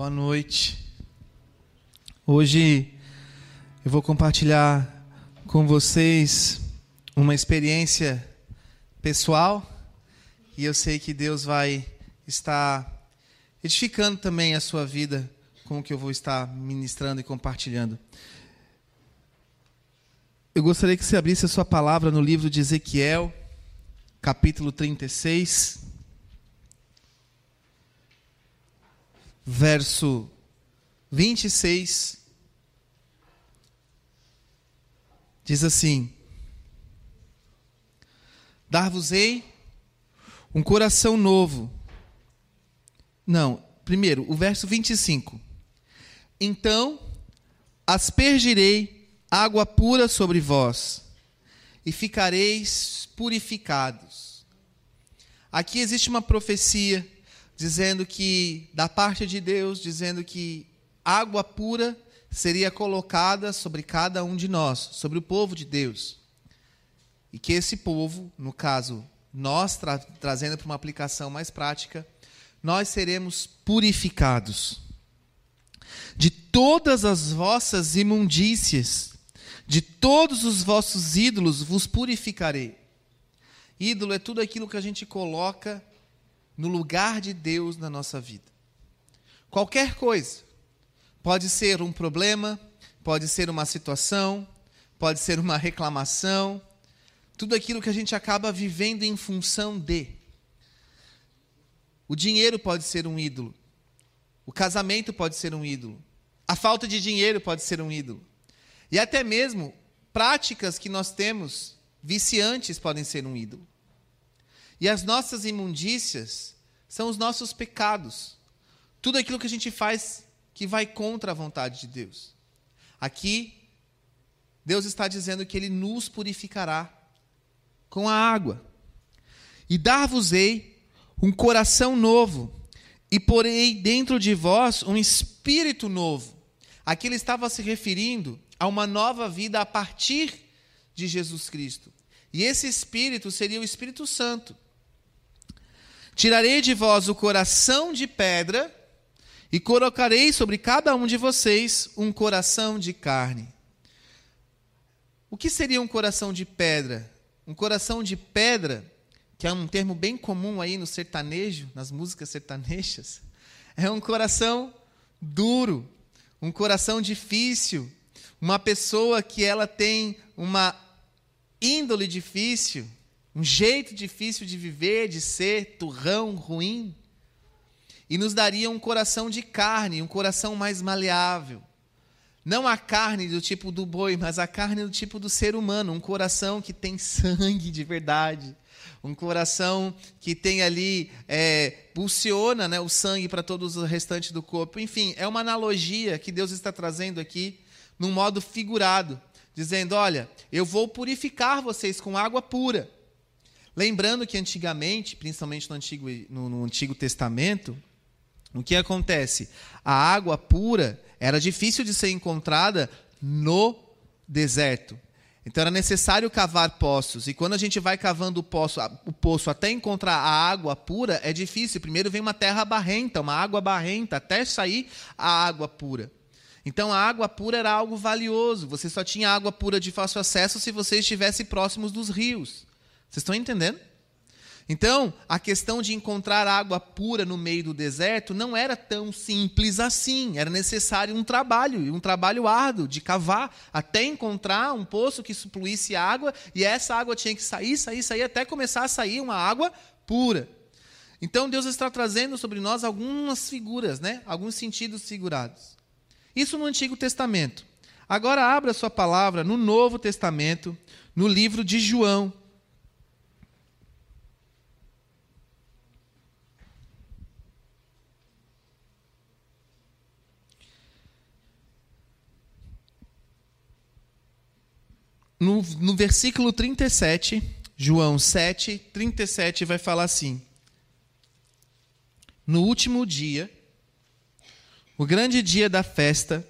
Boa noite. Hoje eu vou compartilhar com vocês uma experiência pessoal e eu sei que Deus vai estar edificando também a sua vida com o que eu vou estar ministrando e compartilhando. Eu gostaria que você abrisse a sua palavra no livro de Ezequiel, capítulo 36. Verso 26, diz assim: Dar-vos-ei um coração novo. Não, primeiro, o verso 25. Então aspergirei água pura sobre vós, e ficareis purificados. Aqui existe uma profecia dizendo que, da parte de Deus, dizendo que água pura seria colocada sobre cada um de nós, sobre o povo de Deus. E que esse povo, no caso, nós tra trazendo para uma aplicação mais prática, nós seremos purificados de todas as vossas imundícias, de todos os vossos ídolos vos purificarei. Ídolo é tudo aquilo que a gente coloca no lugar de Deus na nossa vida. Qualquer coisa. Pode ser um problema, pode ser uma situação, pode ser uma reclamação, tudo aquilo que a gente acaba vivendo em função de. O dinheiro pode ser um ídolo. O casamento pode ser um ídolo. A falta de dinheiro pode ser um ídolo. E até mesmo práticas que nós temos viciantes podem ser um ídolo. E as nossas imundícias são os nossos pecados. Tudo aquilo que a gente faz que vai contra a vontade de Deus. Aqui, Deus está dizendo que Ele nos purificará com a água. E dar-vos-ei um coração novo, e porei dentro de vós um espírito novo. Aqui ele estava se referindo a uma nova vida a partir de Jesus Cristo. E esse espírito seria o Espírito Santo. Tirarei de vós o coração de pedra e colocarei sobre cada um de vocês um coração de carne. O que seria um coração de pedra? Um coração de pedra, que é um termo bem comum aí no sertanejo, nas músicas sertanejas, é um coração duro, um coração difícil, uma pessoa que ela tem uma índole difícil, um jeito difícil de viver, de ser, turrão, ruim. E nos daria um coração de carne, um coração mais maleável. Não a carne do tipo do boi, mas a carne do tipo do ser humano, um coração que tem sangue de verdade, um coração que tem ali, é, pulsiona né, o sangue para todos os restantes do corpo. Enfim, é uma analogia que Deus está trazendo aqui, num modo figurado, dizendo: olha, eu vou purificar vocês com água pura. Lembrando que antigamente, principalmente no Antigo, no, no Antigo Testamento, o que acontece? A água pura era difícil de ser encontrada no deserto. Então era necessário cavar poços. E quando a gente vai cavando o poço, o poço até encontrar a água pura, é difícil. Primeiro vem uma terra barrenta, uma água barrenta, até sair a água pura. Então a água pura era algo valioso. Você só tinha água pura de fácil acesso se você estivesse próximos dos rios. Vocês estão entendendo? Então, a questão de encontrar água pura no meio do deserto não era tão simples assim. Era necessário um trabalho, um trabalho árduo de cavar até encontrar um poço que supluísse água, e essa água tinha que sair, sair, sair, até começar a sair uma água pura. Então, Deus está trazendo sobre nós algumas figuras, né? alguns sentidos figurados. Isso no Antigo Testamento. Agora, abra sua palavra no Novo Testamento, no livro de João. No, no versículo 37, João 7, 37, vai falar assim: No último dia, o grande dia da festa,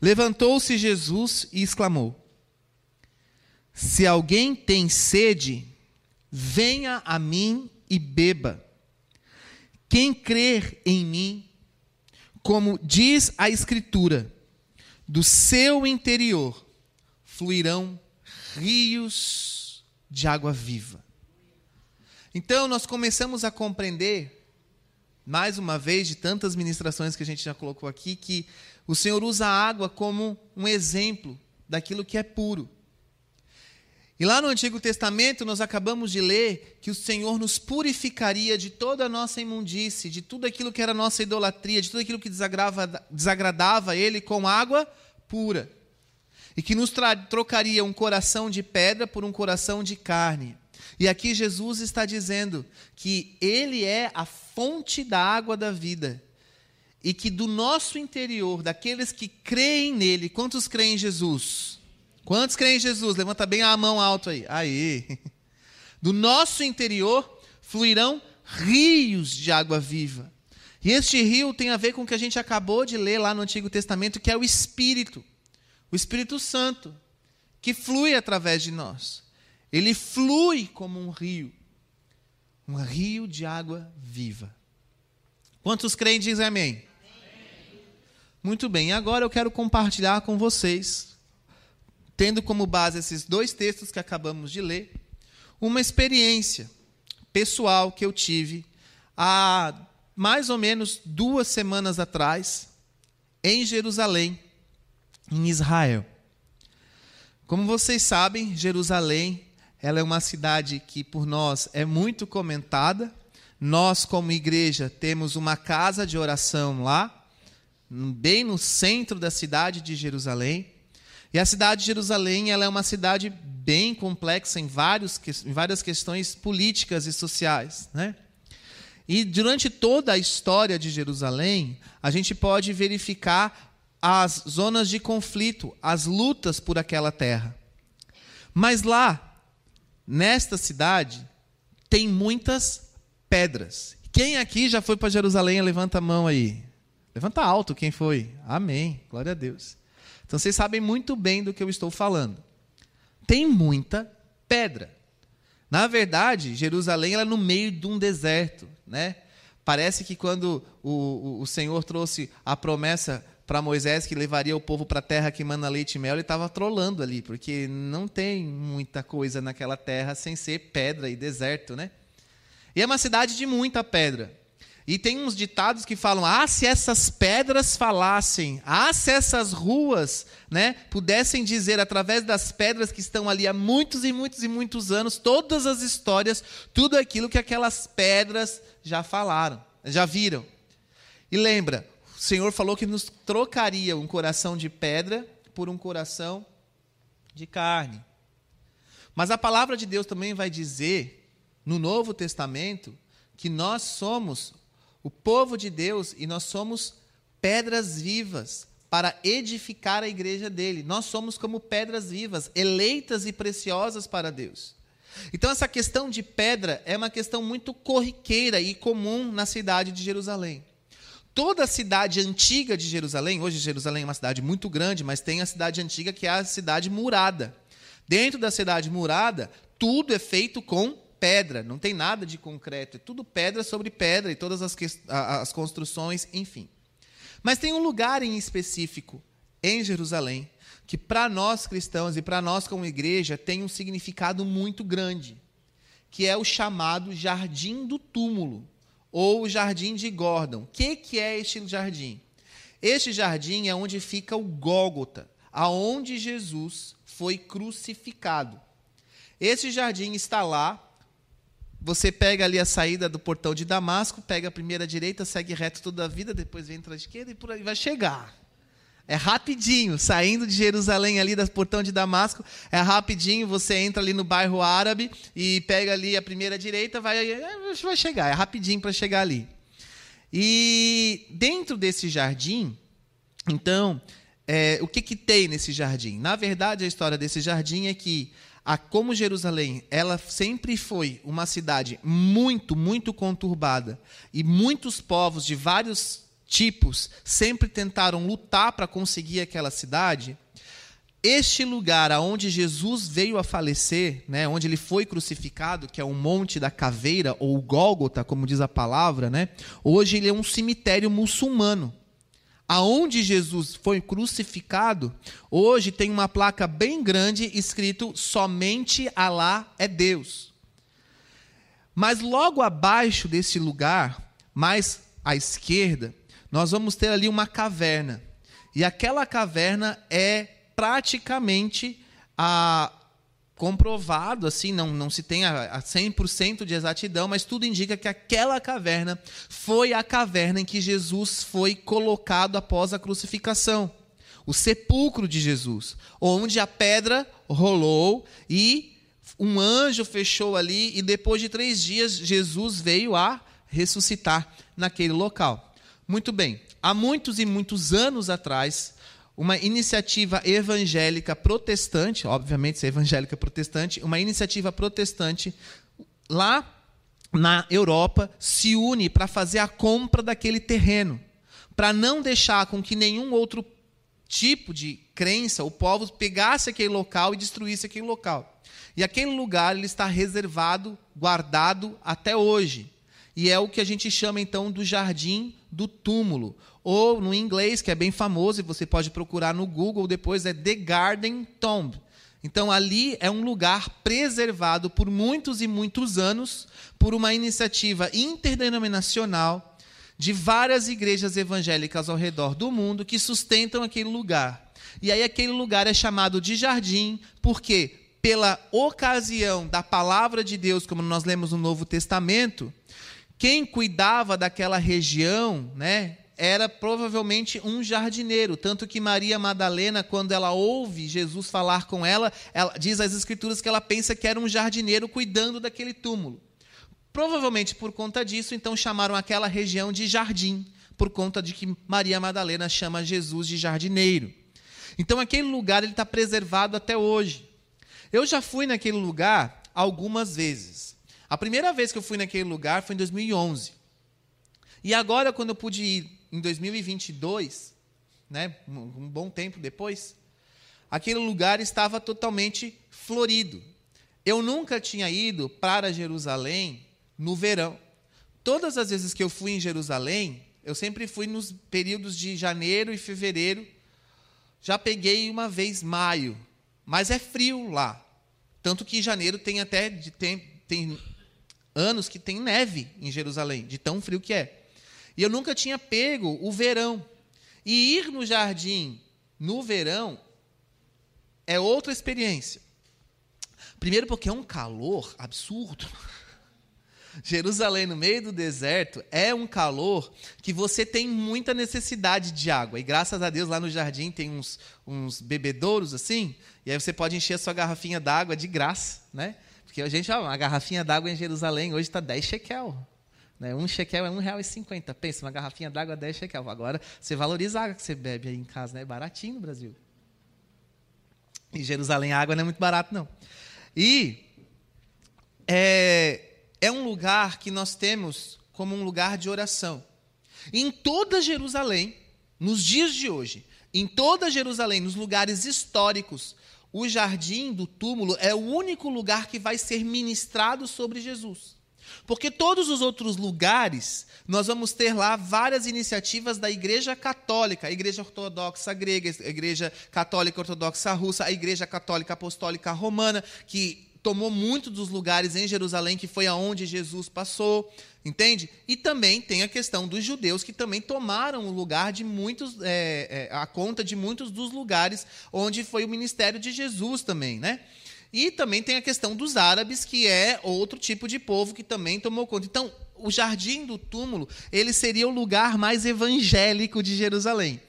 levantou-se Jesus e exclamou: Se alguém tem sede, venha a mim e beba. Quem crer em mim, como diz a Escritura, do seu interior fluirão rios de água viva. Então nós começamos a compreender, mais uma vez, de tantas ministrações que a gente já colocou aqui, que o Senhor usa a água como um exemplo daquilo que é puro. E lá no Antigo Testamento nós acabamos de ler que o Senhor nos purificaria de toda a nossa imundície, de tudo aquilo que era nossa idolatria, de tudo aquilo que desagradava a Ele com água pura. E que nos trocaria um coração de pedra por um coração de carne. E aqui Jesus está dizendo que Ele é a fonte da água da vida. E que do nosso interior, daqueles que creem nele, quantos creem em Jesus? Quantos creem em Jesus? Levanta bem a mão alto aí. Aí. Do nosso interior fluirão rios de água viva. E este rio tem a ver com o que a gente acabou de ler lá no Antigo Testamento, que é o Espírito, o Espírito Santo, que flui através de nós. Ele flui como um rio, um rio de água viva. Quantos creem dizem amém? amém? Muito bem, agora eu quero compartilhar com vocês tendo como base esses dois textos que acabamos de ler, uma experiência pessoal que eu tive há mais ou menos duas semanas atrás, em Jerusalém, em Israel. Como vocês sabem, Jerusalém ela é uma cidade que por nós é muito comentada. Nós, como igreja, temos uma casa de oração lá, bem no centro da cidade de Jerusalém. E a cidade de Jerusalém ela é uma cidade bem complexa em, vários, em várias questões políticas e sociais. Né? E durante toda a história de Jerusalém, a gente pode verificar as zonas de conflito, as lutas por aquela terra. Mas lá, nesta cidade, tem muitas pedras. Quem aqui já foi para Jerusalém? Levanta a mão aí. Levanta alto quem foi. Amém. Glória a Deus. Então vocês sabem muito bem do que eu estou falando. Tem muita pedra. Na verdade, Jerusalém é no meio de um deserto, né? Parece que quando o, o, o Senhor trouxe a promessa para Moisés que levaria o povo para a terra que manda leite e mel, ele estava trolando ali, porque não tem muita coisa naquela terra sem ser pedra e deserto, né? E é uma cidade de muita pedra. E tem uns ditados que falam: ah, se essas pedras falassem, ah, se essas ruas né, pudessem dizer através das pedras que estão ali há muitos e muitos e muitos anos, todas as histórias, tudo aquilo que aquelas pedras já falaram, já viram. E lembra, Senhor falou que nos trocaria um coração de pedra por um coração de carne. Mas a palavra de Deus também vai dizer, no Novo Testamento, que nós somos o povo de Deus e nós somos pedras vivas para edificar a igreja dele. Nós somos como pedras vivas, eleitas e preciosas para Deus. Então, essa questão de pedra é uma questão muito corriqueira e comum na cidade de Jerusalém. Toda a cidade antiga de Jerusalém, hoje Jerusalém é uma cidade muito grande, mas tem a cidade antiga que é a cidade murada. Dentro da cidade murada, tudo é feito com pedra, não tem nada de concreto, é tudo pedra sobre pedra e todas as, as construções, enfim. Mas tem um lugar em específico em Jerusalém que para nós cristãos e para nós como igreja tem um significado muito grande, que é o chamado Jardim do Túmulo ou Jardim de Gordon. O que, que é este jardim? Este jardim é onde fica o Gólgota, aonde Jesus foi crucificado. Esse jardim está lá você pega ali a saída do portão de Damasco, pega a primeira direita, segue reto toda a vida, depois vem para a esquerda e por aí vai chegar. É rapidinho, saindo de Jerusalém ali do portão de Damasco, é rapidinho, você entra ali no bairro árabe e pega ali a primeira direita, vai, vai chegar, é rapidinho para chegar ali. E dentro desse jardim, então, é, o que, que tem nesse jardim? Na verdade, a história desse jardim é que a como Jerusalém, ela sempre foi uma cidade muito, muito conturbada e muitos povos de vários tipos sempre tentaram lutar para conseguir aquela cidade. Este lugar aonde Jesus veio a falecer, né, onde ele foi crucificado, que é o Monte da Caveira ou Gólgota, como diz a palavra, né, hoje ele é um cemitério muçulmano. aonde Jesus foi crucificado, hoje tem uma placa bem grande escrito somente Alá é Deus. Mas logo abaixo desse lugar, mais à esquerda, nós vamos ter ali uma caverna. E aquela caverna é praticamente a comprovado, assim, não, não se tem a, a 100% de exatidão, mas tudo indica que aquela caverna foi a caverna em que Jesus foi colocado após a crucificação. O sepulcro de Jesus, onde a pedra rolou e um anjo fechou ali, e depois de três dias, Jesus veio a ressuscitar naquele local. Muito bem, há muitos e muitos anos atrás, uma iniciativa evangélica protestante, obviamente, se é evangélica protestante, uma iniciativa protestante lá na Europa se une para fazer a compra daquele terreno, para não deixar com que nenhum outro tipo de crença, o povo pegasse aquele local e destruísse aquele local. E aquele lugar ele está reservado, guardado até hoje. E é o que a gente chama então do jardim do túmulo, ou no inglês, que é bem famoso, e você pode procurar no Google depois, é The Garden Tomb. Então, ali é um lugar preservado por muitos e muitos anos por uma iniciativa interdenominacional de várias igrejas evangélicas ao redor do mundo que sustentam aquele lugar. E aí, aquele lugar é chamado de jardim, porque, pela ocasião da palavra de Deus, como nós lemos no Novo Testamento, quem cuidava daquela região, né, era provavelmente um jardineiro, tanto que Maria Madalena, quando ela ouve Jesus falar com ela, ela diz às escrituras que ela pensa que era um jardineiro cuidando daquele túmulo. Provavelmente por conta disso, então chamaram aquela região de jardim, por conta de que Maria Madalena chama Jesus de jardineiro. Então aquele lugar ele está preservado até hoje. Eu já fui naquele lugar algumas vezes. A primeira vez que eu fui naquele lugar foi em 2011. E agora, quando eu pude ir em 2022, né, um bom tempo depois, aquele lugar estava totalmente florido. Eu nunca tinha ido para Jerusalém no verão. Todas as vezes que eu fui em Jerusalém, eu sempre fui nos períodos de janeiro e fevereiro. Já peguei uma vez maio, mas é frio lá. Tanto que janeiro tem até tem, tem anos que tem neve em Jerusalém, de tão frio que é. E eu nunca tinha pego o verão. E ir no jardim no verão é outra experiência. Primeiro, porque é um calor absurdo. Jerusalém, no meio do deserto, é um calor que você tem muita necessidade de água. E graças a Deus, lá no jardim tem uns, uns bebedouros assim, e aí você pode encher a sua garrafinha d'água de graça, né? Porque gente, ó, uma garrafinha d'água em Jerusalém hoje está 10 shekel. Né? Um shekel é R$1,50. Pensa, uma garrafinha d'água é 10 shekel. Agora, você valoriza a água que você bebe aí em casa, né? É baratinho no Brasil. Em Jerusalém, a água não é muito barato, não. E é, é um lugar que nós temos como um lugar de oração. Em toda Jerusalém, nos dias de hoje, em toda Jerusalém, nos lugares históricos, o jardim do túmulo é o único lugar que vai ser ministrado sobre Jesus. Porque todos os outros lugares, nós vamos ter lá várias iniciativas da Igreja Católica, a Igreja Ortodoxa Grega, a Igreja Católica Ortodoxa Russa, a Igreja Católica Apostólica Romana, que tomou muito dos lugares em Jerusalém, que foi aonde Jesus passou, entende? E também tem a questão dos judeus, que também tomaram o lugar de muitos, é, é, a conta de muitos dos lugares onde foi o ministério de Jesus também, né? E também tem a questão dos árabes, que é outro tipo de povo que também tomou conta. Então, o jardim do túmulo, ele seria o lugar mais evangélico de Jerusalém.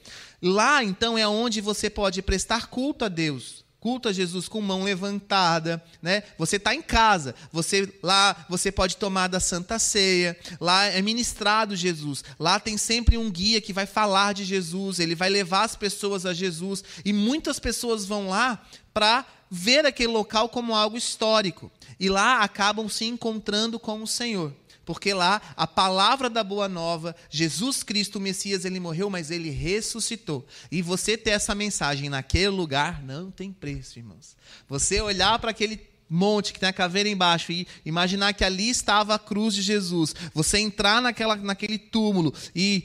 Lá, então, é onde você pode prestar culto a Deus, culto a Jesus com mão levantada, né? Você está em casa, você lá você pode tomar da Santa Ceia, lá é ministrado Jesus, lá tem sempre um guia que vai falar de Jesus, ele vai levar as pessoas a Jesus e muitas pessoas vão lá para ver aquele local como algo histórico. E lá acabam se encontrando com o Senhor. Porque lá a palavra da boa nova, Jesus Cristo, o Messias, ele morreu, mas ele ressuscitou. E você ter essa mensagem naquele lugar não tem preço, irmãos. Você olhar para aquele monte que tem a caveira embaixo e imaginar que ali estava a cruz de Jesus. Você entrar naquela, naquele túmulo e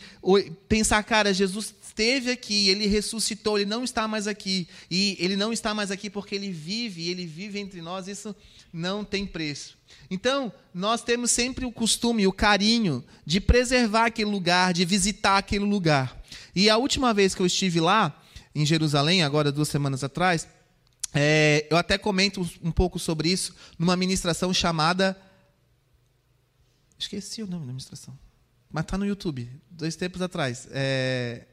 pensar, cara, Jesus esteve aqui, ele ressuscitou, ele não está mais aqui. E ele não está mais aqui porque ele vive, ele vive entre nós, isso não tem preço. Então, nós temos sempre o costume, o carinho de preservar aquele lugar, de visitar aquele lugar. E a última vez que eu estive lá, em Jerusalém, agora duas semanas atrás, é, eu até comento um pouco sobre isso numa ministração chamada. Esqueci o nome da ministração. Mas está no YouTube, dois tempos atrás. É...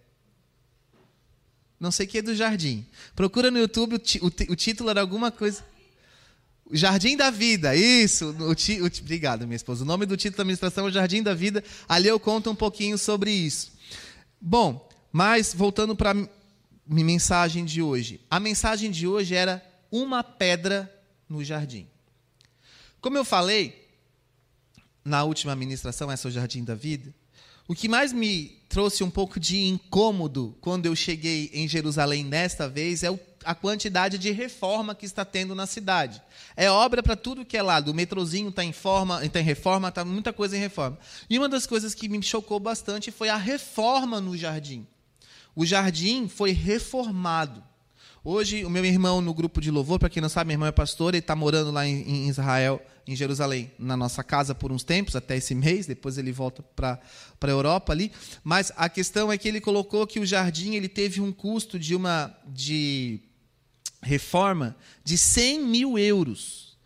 Não sei o que é do jardim. Procura no YouTube, o, o, o título era alguma coisa. Jardim da Vida, isso. O o, obrigado, minha esposa. O nome do título da administração é Jardim da Vida. Ali eu conto um pouquinho sobre isso. Bom, mas voltando para a mensagem de hoje. A mensagem de hoje era uma pedra no jardim. Como eu falei na última ministração, essa é o Jardim da Vida, o que mais me trouxe um pouco de incômodo quando eu cheguei em Jerusalém desta vez é a quantidade de reforma que está tendo na cidade. É obra para tudo que é lado. O metrozinho está em, forma, tá em reforma, está muita coisa em reforma. E uma das coisas que me chocou bastante foi a reforma no jardim. O jardim foi reformado. Hoje, o meu irmão no grupo de louvor, para quem não sabe, meu irmão é pastor, ele está morando lá em, Israel, em Jerusalém, na nossa casa por uns tempos, até esse mês, depois ele volta para a Europa ali. Mas a questão é que ele colocou que o jardim ele teve um custo de uma. de reforma de 100 mil euros.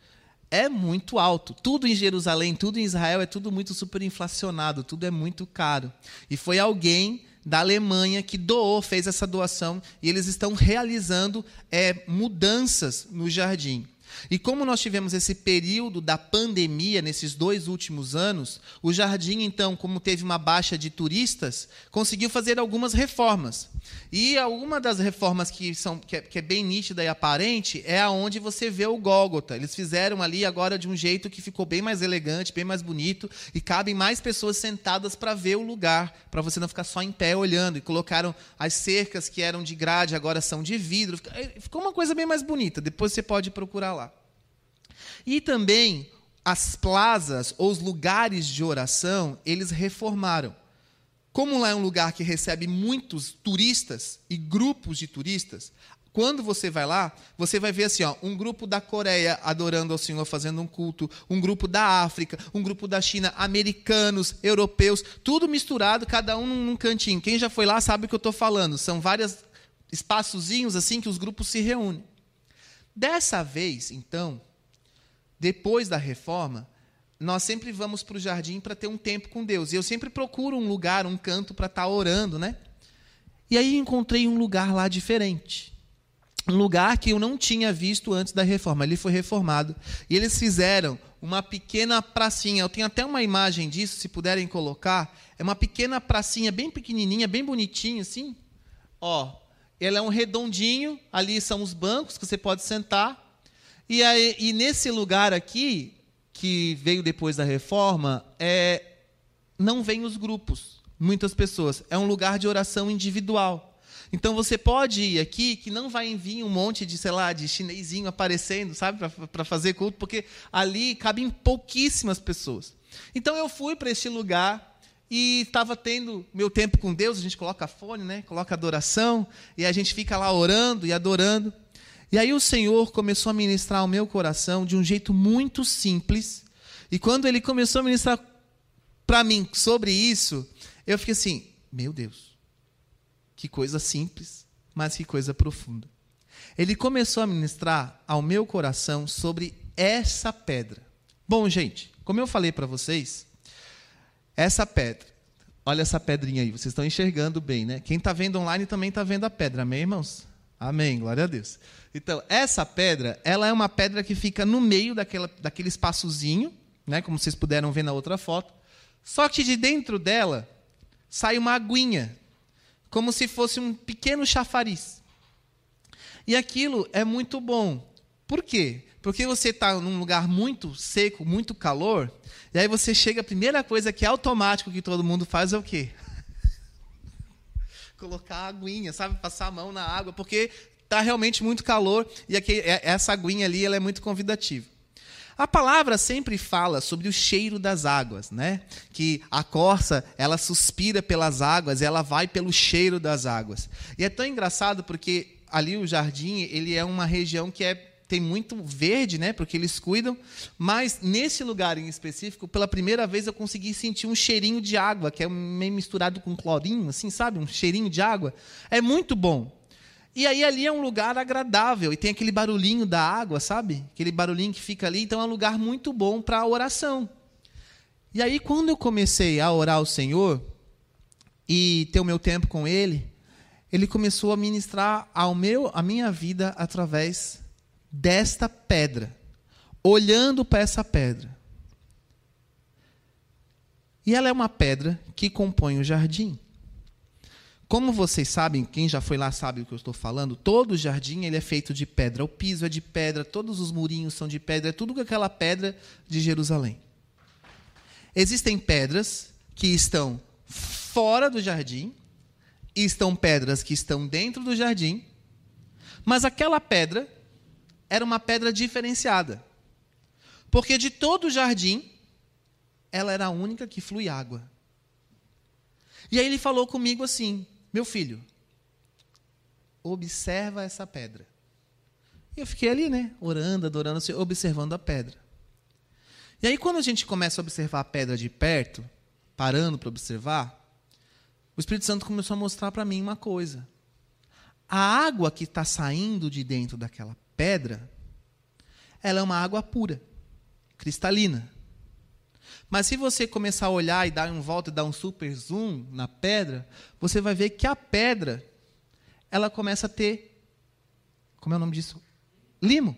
É muito alto. Tudo em Jerusalém, tudo em Israel é tudo muito superinflacionado, tudo é muito caro. E foi alguém da Alemanha que doou, fez essa doação, e eles estão realizando é, mudanças no jardim. E como nós tivemos esse período da pandemia nesses dois últimos anos, o jardim, então, como teve uma baixa de turistas, conseguiu fazer algumas reformas. E uma das reformas que, são, que, é, que é bem nítida e aparente é aonde você vê o Gólgota. Eles fizeram ali agora de um jeito que ficou bem mais elegante, bem mais bonito, e cabem mais pessoas sentadas para ver o lugar, para você não ficar só em pé olhando. E colocaram as cercas que eram de grade, agora são de vidro. Ficou uma coisa bem mais bonita. Depois você pode procurar lá. E também as plazas ou os lugares de oração, eles reformaram. Como lá é um lugar que recebe muitos turistas e grupos de turistas, quando você vai lá, você vai ver assim, ó, um grupo da Coreia adorando ao Senhor, fazendo um culto, um grupo da África, um grupo da China, americanos, europeus, tudo misturado, cada um num cantinho. Quem já foi lá sabe o que eu estou falando. São vários espaçozinhos assim que os grupos se reúnem. Dessa vez, então, depois da reforma, nós sempre vamos para o jardim para ter um tempo com Deus. E eu sempre procuro um lugar, um canto para estar tá orando, né? E aí encontrei um lugar lá diferente. Um lugar que eu não tinha visto antes da reforma. Ele foi reformado. E eles fizeram uma pequena pracinha. Eu tenho até uma imagem disso, se puderem colocar. É uma pequena pracinha, bem pequenininha, bem bonitinha, assim. Ó, ela é um redondinho. Ali são os bancos que você pode sentar. E, aí, e nesse lugar aqui, que veio depois da reforma, é, não vem os grupos, muitas pessoas. É um lugar de oração individual. Então você pode ir aqui que não vai vir um monte de, sei lá, de chinesinho aparecendo, sabe, para fazer culto, porque ali cabem pouquíssimas pessoas. Então eu fui para este lugar e estava tendo meu tempo com Deus, a gente coloca fone, né? Coloca adoração e a gente fica lá orando e adorando. E aí o Senhor começou a ministrar ao meu coração de um jeito muito simples. E quando ele começou a ministrar para mim sobre isso, eu fiquei assim: meu Deus, que coisa simples, mas que coisa profunda. Ele começou a ministrar ao meu coração sobre essa pedra. Bom, gente, como eu falei para vocês, essa pedra, olha essa pedrinha aí, vocês estão enxergando bem, né? Quem está vendo online também está vendo a pedra, amém, irmãos? Amém, glória a Deus. Então, essa pedra, ela é uma pedra que fica no meio daquela, daquele espaçozinho, né, como vocês puderam ver na outra foto. Só que de dentro dela sai uma aguinha, como se fosse um pequeno chafariz. E aquilo é muito bom. Por quê? Porque você está num lugar muito seco, muito calor, e aí você chega, a primeira coisa que é automático que todo mundo faz é o quê? colocar a aguinha, sabe? Passar a mão na água, porque está realmente muito calor e aqui, é, essa aguinha ali ela é muito convidativa. A palavra sempre fala sobre o cheiro das águas, né? Que a corça, ela suspira pelas águas, ela vai pelo cheiro das águas. E é tão engraçado porque ali o jardim, ele é uma região que é tem muito verde, né? Porque eles cuidam. Mas nesse lugar em específico, pela primeira vez eu consegui sentir um cheirinho de água, que é meio misturado com clorinho, assim, sabe? Um cheirinho de água. É muito bom. E aí ali é um lugar agradável e tem aquele barulhinho da água, sabe? Aquele barulhinho que fica ali, então é um lugar muito bom para oração. E aí quando eu comecei a orar ao Senhor e ter o meu tempo com ele, ele começou a ministrar ao meu, a minha vida através desta pedra, olhando para essa pedra. E ela é uma pedra que compõe o jardim. Como vocês sabem, quem já foi lá sabe o que eu estou falando, todo o jardim ele é feito de pedra. O piso é de pedra, todos os murinhos são de pedra, é tudo com aquela pedra de Jerusalém. Existem pedras que estão fora do jardim, e estão pedras que estão dentro do jardim, mas aquela pedra era uma pedra diferenciada. Porque de todo o jardim, ela era a única que flui água. E aí ele falou comigo assim: meu filho, observa essa pedra. E eu fiquei ali, né? Orando, adorando, observando a pedra. E aí, quando a gente começa a observar a pedra de perto, parando para observar, o Espírito Santo começou a mostrar para mim uma coisa. A água que está saindo de dentro daquela pedra, ela é uma água pura, cristalina. Mas se você começar a olhar e dar um volta e dar um super zoom na pedra, você vai ver que a pedra ela começa a ter como é o nome disso? Limo.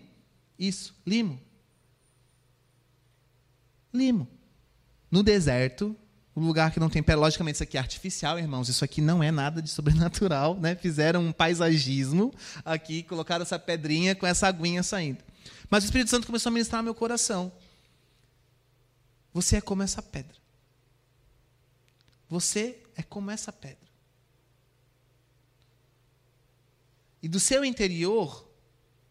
Isso, limo. Limo. No deserto, um lugar que não tem pedra, logicamente isso aqui é artificial, irmãos, isso aqui não é nada de sobrenatural, né? Fizeram um paisagismo aqui, colocaram essa pedrinha com essa aguinha saindo. Mas o Espírito Santo começou a ministrar meu coração. Você é como essa pedra. Você é como essa pedra. E do seu interior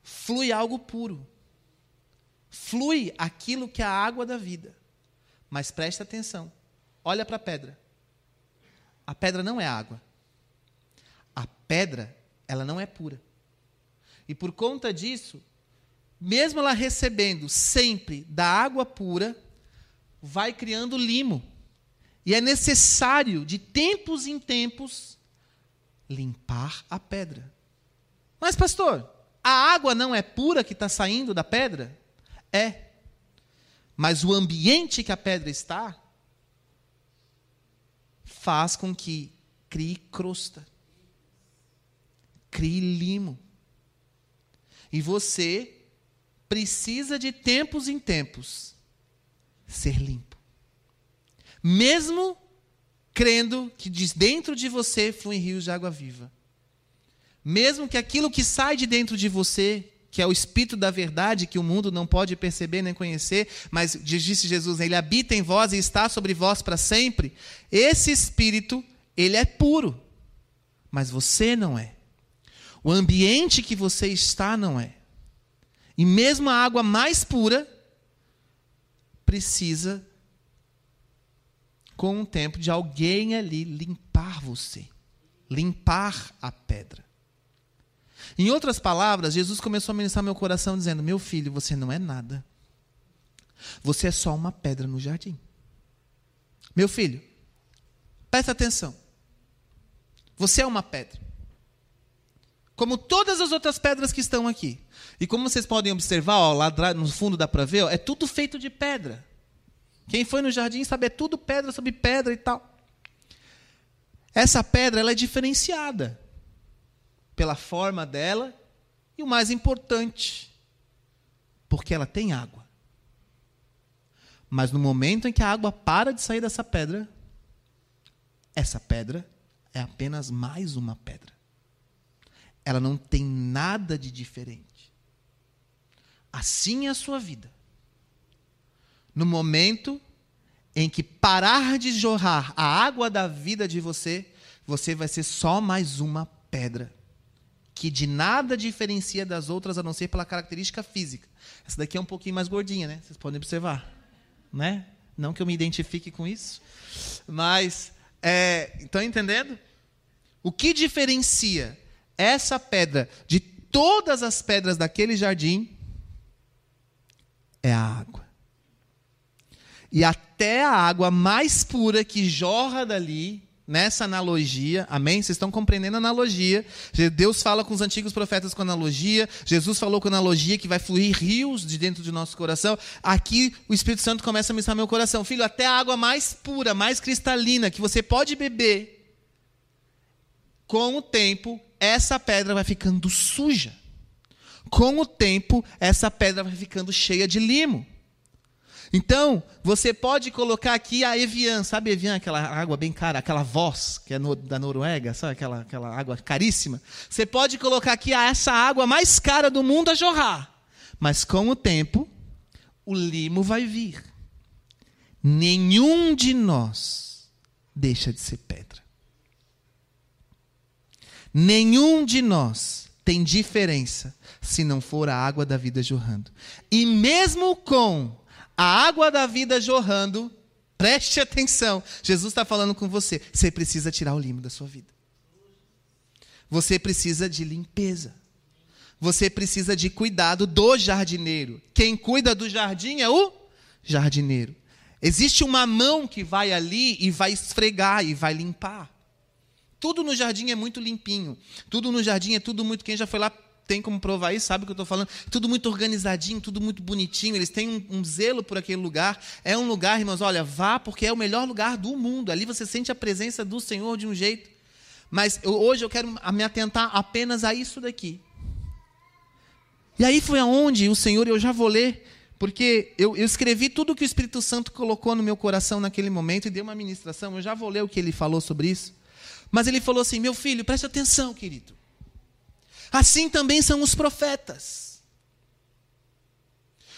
flui algo puro. Flui aquilo que é a água da vida. Mas preste atenção. Olha para a pedra. A pedra não é água. A pedra, ela não é pura. E por conta disso, mesmo ela recebendo sempre da água pura, vai criando limo. E é necessário, de tempos em tempos, limpar a pedra. Mas, pastor, a água não é pura que está saindo da pedra? É. Mas o ambiente que a pedra está faz com que crie crosta, crie limo. E você precisa de tempos em tempos ser limpo. Mesmo crendo que de dentro de você fluem rios de água viva. Mesmo que aquilo que sai de dentro de você, que é o espírito da verdade, que o mundo não pode perceber nem conhecer, mas disse Jesus, ele habita em vós e está sobre vós para sempre. Esse espírito, ele é puro, mas você não é. O ambiente que você está não é. E mesmo a água mais pura, precisa, com o tempo, de alguém ali limpar você, limpar a pedra. Em outras palavras, Jesus começou a ministrar meu coração dizendo: Meu filho, você não é nada. Você é só uma pedra no jardim. Meu filho, presta atenção. Você é uma pedra. Como todas as outras pedras que estão aqui. E como vocês podem observar, ó, lá no fundo dá para ver, ó, é tudo feito de pedra. Quem foi no jardim sabe, é tudo pedra sobre pedra e tal. Essa pedra ela é diferenciada pela forma dela e o mais importante, porque ela tem água. Mas no momento em que a água para de sair dessa pedra, essa pedra é apenas mais uma pedra. Ela não tem nada de diferente. Assim é a sua vida. No momento em que parar de jorrar a água da vida de você, você vai ser só mais uma pedra que de nada diferencia das outras a não ser pela característica física. Essa daqui é um pouquinho mais gordinha, né? Vocês podem observar, né? Não que eu me identifique com isso, mas é, estão entendendo? O que diferencia essa pedra de todas as pedras daquele jardim é a água. E até a água mais pura que jorra dali, nessa analogia, amém? Vocês estão compreendendo a analogia? Deus fala com os antigos profetas com analogia, Jesus falou com analogia que vai fluir rios de dentro do nosso coração. Aqui o Espírito Santo começa a ministrar meu coração. Filho, até a água mais pura, mais cristalina, que você pode beber, com o tempo, essa pedra vai ficando suja. Com o tempo, essa pedra vai ficando cheia de limo. Então, você pode colocar aqui a Evian, sabe Evian, aquela água bem cara, aquela voz que é no, da Noruega, sabe aquela, aquela água caríssima? Você pode colocar aqui essa água mais cara do mundo a jorrar. Mas com o tempo, o limo vai vir. Nenhum de nós deixa de ser pedra. Nenhum de nós tem diferença se não for a água da vida jorrando. E mesmo com a água da vida jorrando, preste atenção. Jesus está falando com você. Você precisa tirar o limo da sua vida. Você precisa de limpeza. Você precisa de cuidado do jardineiro. Quem cuida do jardim é o jardineiro. Existe uma mão que vai ali e vai esfregar e vai limpar. Tudo no jardim é muito limpinho. Tudo no jardim é tudo muito. Quem já foi lá tem como provar isso, sabe o que eu estou falando? Tudo muito organizadinho, tudo muito bonitinho. Eles têm um, um, zelo por aquele lugar. É um lugar, irmãos, olha, vá porque é o melhor lugar do mundo. Ali você sente a presença do Senhor de um jeito. Mas eu, hoje eu quero me atentar apenas a isso daqui. E aí foi aonde o Senhor, eu já vou ler, porque eu, eu escrevi tudo que o Espírito Santo colocou no meu coração naquele momento e deu uma ministração. Eu já vou ler o que ele falou sobre isso. Mas ele falou assim: meu filho, preste atenção, querido. Assim também são os profetas.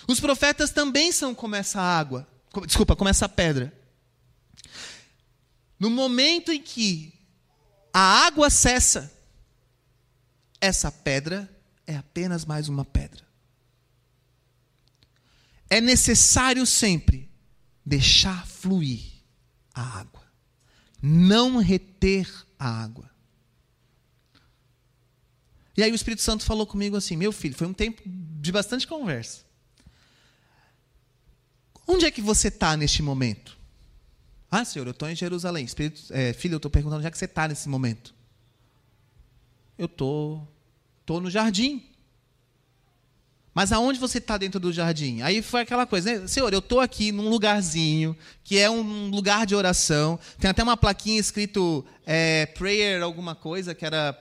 Os profetas também são como essa água, desculpa, como essa pedra. No momento em que a água cessa, essa pedra é apenas mais uma pedra. É necessário sempre deixar fluir a água, não reter a água. E aí o Espírito Santo falou comigo assim: meu filho, foi um tempo de bastante conversa. Onde é que você está neste momento? Ah, Senhor, eu estou em Jerusalém. Espírito, é, filho, eu estou perguntando onde é que você está nesse momento. Eu estou tô, tô no jardim. Mas aonde você está dentro do jardim? Aí foi aquela coisa, né? Senhor, eu estou aqui num lugarzinho, que é um lugar de oração. Tem até uma plaquinha escrito é, prayer, alguma coisa, que era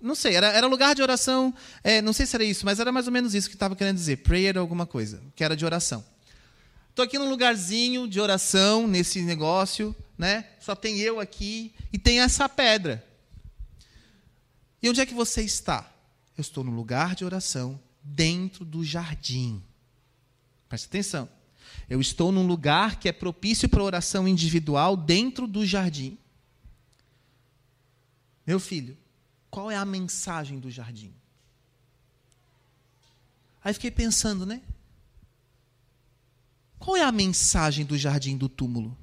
não sei, era, era lugar de oração. É, não sei se era isso, mas era mais ou menos isso que estava querendo dizer. Prayer alguma coisa, que era de oração. Estou aqui num lugarzinho de oração, nesse negócio, né? Só tem eu aqui e tem essa pedra. E onde é que você está? Eu estou no lugar de oração, dentro do jardim. Preste atenção. Eu estou num lugar que é propício para oração individual, dentro do jardim. Meu filho, qual é a mensagem do jardim? Aí fiquei pensando, né? Qual é a mensagem do jardim do túmulo?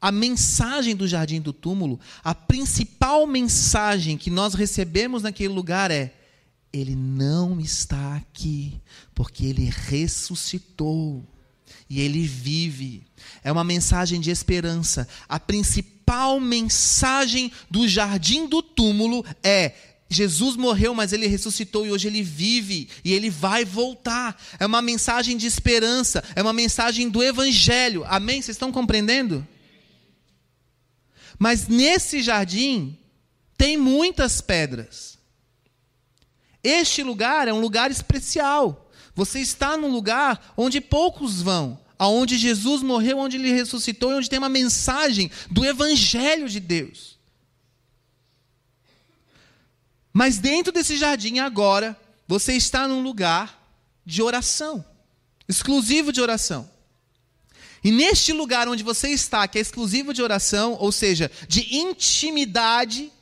A mensagem do jardim do túmulo, a principal mensagem que nós recebemos naquele lugar é: Ele não está aqui, porque Ele ressuscitou e Ele vive. É uma mensagem de esperança. A principal mensagem do jardim do túmulo é: Jesus morreu, mas ele ressuscitou e hoje ele vive e ele vai voltar. É uma mensagem de esperança, é uma mensagem do evangelho. Amém? Vocês estão compreendendo? Mas nesse jardim tem muitas pedras. Este lugar é um lugar especial. Você está num lugar onde poucos vão aonde Jesus morreu, onde ele ressuscitou e onde tem uma mensagem do evangelho de Deus. Mas dentro desse jardim agora, você está num lugar de oração, exclusivo de oração. E neste lugar onde você está, que é exclusivo de oração, ou seja, de intimidade,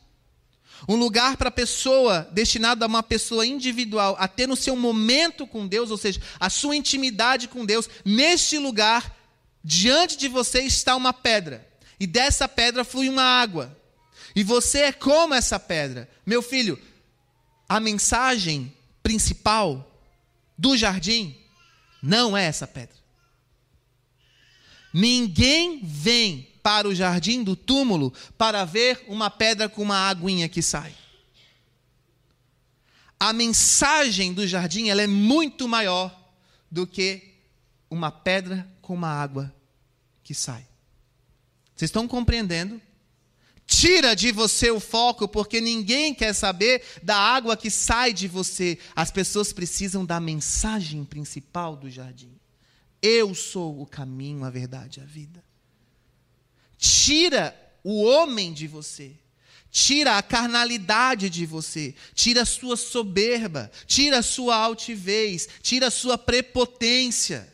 um lugar para a pessoa, destinado a uma pessoa individual, a ter no seu momento com Deus, ou seja, a sua intimidade com Deus, neste lugar, diante de você está uma pedra, e dessa pedra flui uma água, e você é como essa pedra. Meu filho, a mensagem principal do jardim não é essa pedra. Ninguém vem para o jardim do túmulo para ver uma pedra com uma aguinha que sai. A mensagem do jardim ela é muito maior do que uma pedra com uma água que sai. Vocês estão compreendendo? Tira de você o foco, porque ninguém quer saber da água que sai de você. As pessoas precisam da mensagem principal do jardim. Eu sou o caminho, a verdade e a vida. Tira o homem de você. Tira a carnalidade de você, tira a sua soberba, tira a sua altivez, tira a sua prepotência.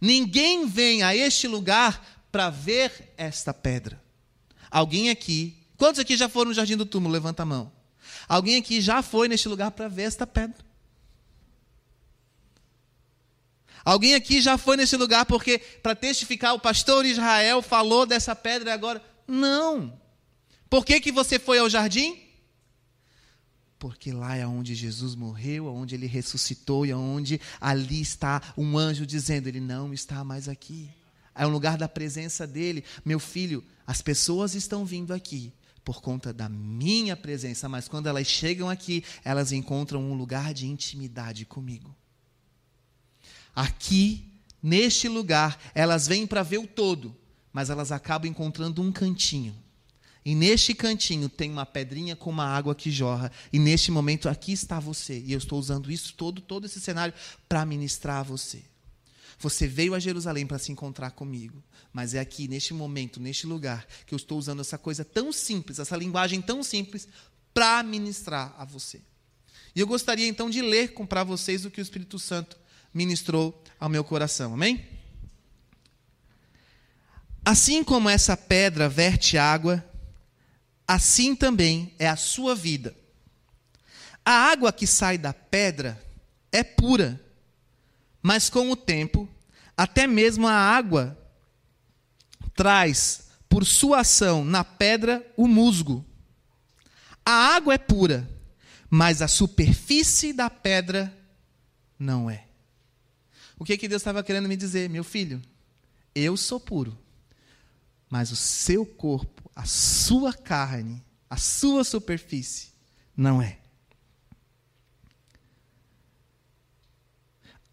Ninguém vem a este lugar para ver esta pedra. Alguém aqui, quantos aqui já foram no jardim do túmulo? Levanta a mão. Alguém aqui já foi neste lugar para ver esta pedra? Alguém aqui já foi nesse lugar porque, para testificar, o pastor Israel falou dessa pedra e agora. Não. Por que, que você foi ao jardim? Porque lá é onde Jesus morreu, onde ele ressuscitou e onde ali está um anjo dizendo: Ele não está mais aqui. É um lugar da presença dele. Meu filho, as pessoas estão vindo aqui por conta da minha presença, mas quando elas chegam aqui, elas encontram um lugar de intimidade comigo. Aqui, neste lugar, elas vêm para ver o todo, mas elas acabam encontrando um cantinho. E neste cantinho tem uma pedrinha com uma água que jorra. E neste momento aqui está você. E eu estou usando isso todo, todo esse cenário para ministrar a você. Você veio a Jerusalém para se encontrar comigo, mas é aqui, neste momento, neste lugar, que eu estou usando essa coisa tão simples, essa linguagem tão simples, para ministrar a você. E eu gostaria então de ler para vocês o que o Espírito Santo ministrou ao meu coração, amém? Assim como essa pedra verte água, assim também é a sua vida. A água que sai da pedra é pura mas com o tempo, até mesmo a água traz, por sua ação na pedra, o musgo. A água é pura, mas a superfície da pedra não é. O que, que Deus estava querendo me dizer? Meu filho, eu sou puro, mas o seu corpo, a sua carne, a sua superfície não é.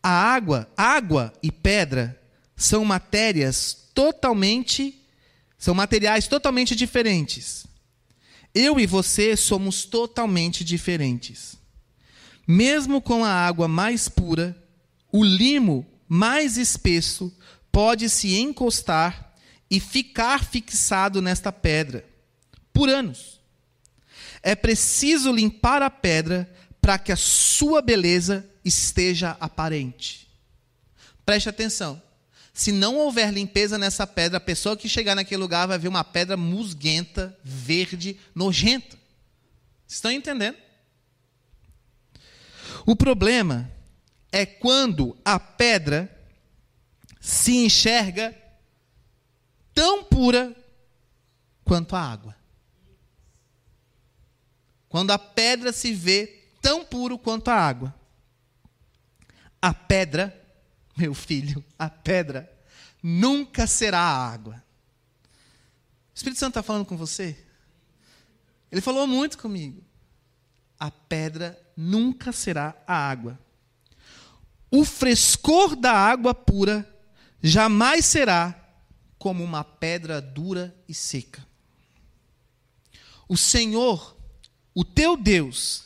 A água, água e pedra são matérias totalmente são materiais totalmente diferentes. Eu e você somos totalmente diferentes. Mesmo com a água mais pura, o limo mais espesso pode se encostar e ficar fixado nesta pedra por anos. É preciso limpar a pedra para que a sua beleza esteja aparente. Preste atenção. Se não houver limpeza nessa pedra, a pessoa que chegar naquele lugar vai ver uma pedra musguenta, verde, nojenta. Estão entendendo? O problema é quando a pedra se enxerga tão pura quanto a água. Quando a pedra se vê tão puro quanto a água. A pedra, meu filho, a pedra nunca será a água. O Espírito Santo está falando com você? Ele falou muito comigo. A pedra nunca será a água. O frescor da água pura jamais será como uma pedra dura e seca. O Senhor, o teu Deus,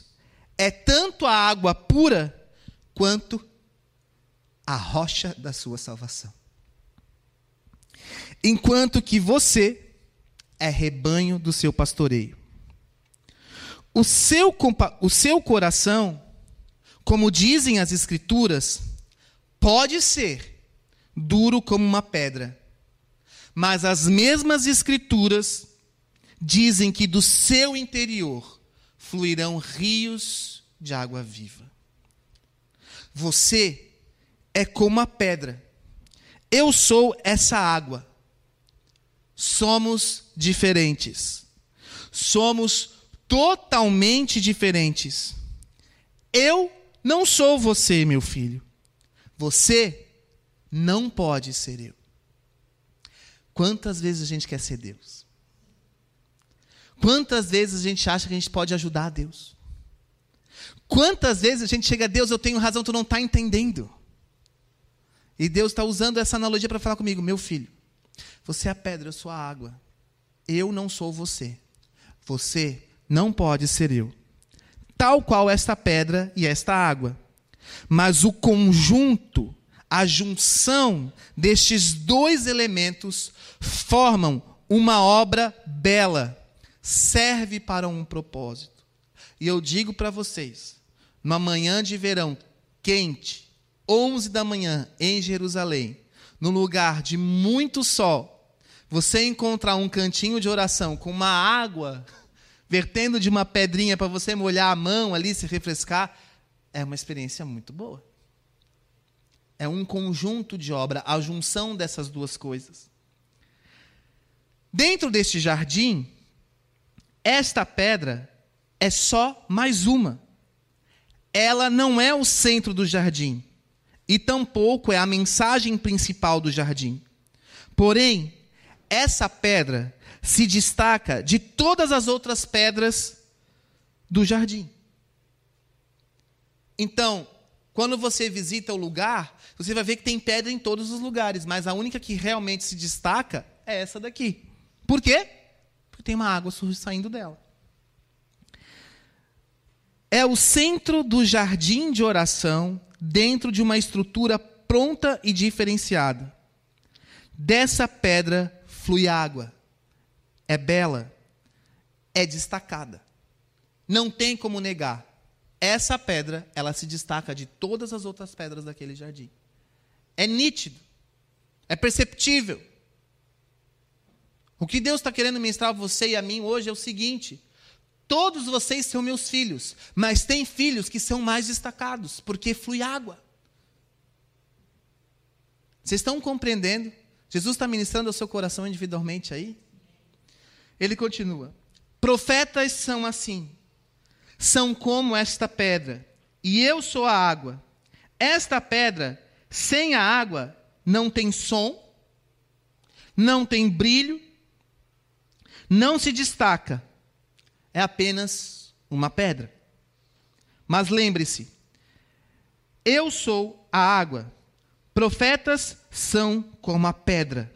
é tanto a água pura quanto a rocha da sua salvação. Enquanto que você é rebanho do seu pastoreio. O seu, o seu coração, como dizem as Escrituras, pode ser duro como uma pedra, mas as mesmas Escrituras dizem que do seu interior fluirão rios de água viva. Você é como a pedra. Eu sou essa água. Somos diferentes. Somos totalmente diferentes. Eu não sou você, meu filho. Você não pode ser eu. Quantas vezes a gente quer ser Deus? Quantas vezes a gente acha que a gente pode ajudar a Deus? Quantas vezes a gente chega a Deus, eu tenho razão, tu não está entendendo. E Deus está usando essa analogia para falar comigo, meu filho. Você é a pedra, eu sou a água. Eu não sou você. Você não pode ser eu. Tal qual esta pedra e esta água. Mas o conjunto, a junção destes dois elementos formam uma obra bela, serve para um propósito. E eu digo para vocês, numa manhã de verão quente, 11 da manhã em Jerusalém, no lugar de muito sol, você encontrar um cantinho de oração com uma água vertendo de uma pedrinha para você molhar a mão ali, se refrescar, é uma experiência muito boa. É um conjunto de obra, a junção dessas duas coisas. Dentro deste jardim, esta pedra é só mais uma. Ela não é o centro do jardim e tampouco é a mensagem principal do jardim. Porém, essa pedra se destaca de todas as outras pedras do jardim. Então, quando você visita o lugar, você vai ver que tem pedra em todos os lugares, mas a única que realmente se destaca é essa daqui. Por quê? Porque tem uma água saindo dela. É o centro do jardim de oração, dentro de uma estrutura pronta e diferenciada. Dessa pedra flui água. É bela, é destacada. Não tem como negar. Essa pedra, ela se destaca de todas as outras pedras daquele jardim. É nítido, é perceptível. O que Deus está querendo ministrar a você e a mim hoje é o seguinte: todos vocês são meus filhos, mas tem filhos que são mais destacados, porque flui água. Vocês estão compreendendo? Jesus está ministrando ao seu coração individualmente aí? Ele continua: Profetas são assim, são como esta pedra, e eu sou a água. Esta pedra, sem a água, não tem som, não tem brilho, não se destaca, é apenas uma pedra. Mas lembre-se, eu sou a água, profetas são como a pedra.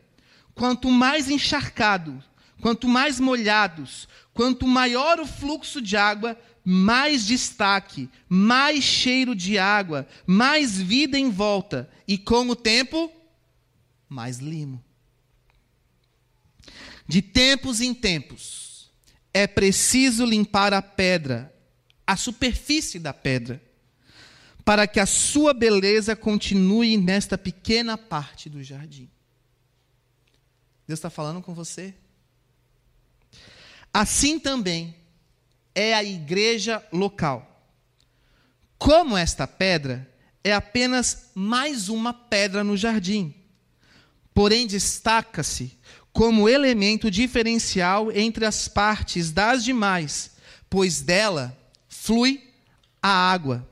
Quanto mais encharcado, quanto mais molhados, quanto maior o fluxo de água, mais destaque, mais cheiro de água, mais vida em volta. E com o tempo, mais limo. De tempos em tempos, é preciso limpar a pedra, a superfície da pedra, para que a sua beleza continue nesta pequena parte do jardim. Deus está falando com você? Assim também é a igreja local. Como esta pedra é apenas mais uma pedra no jardim, porém destaca-se como elemento diferencial entre as partes das demais, pois dela flui a água.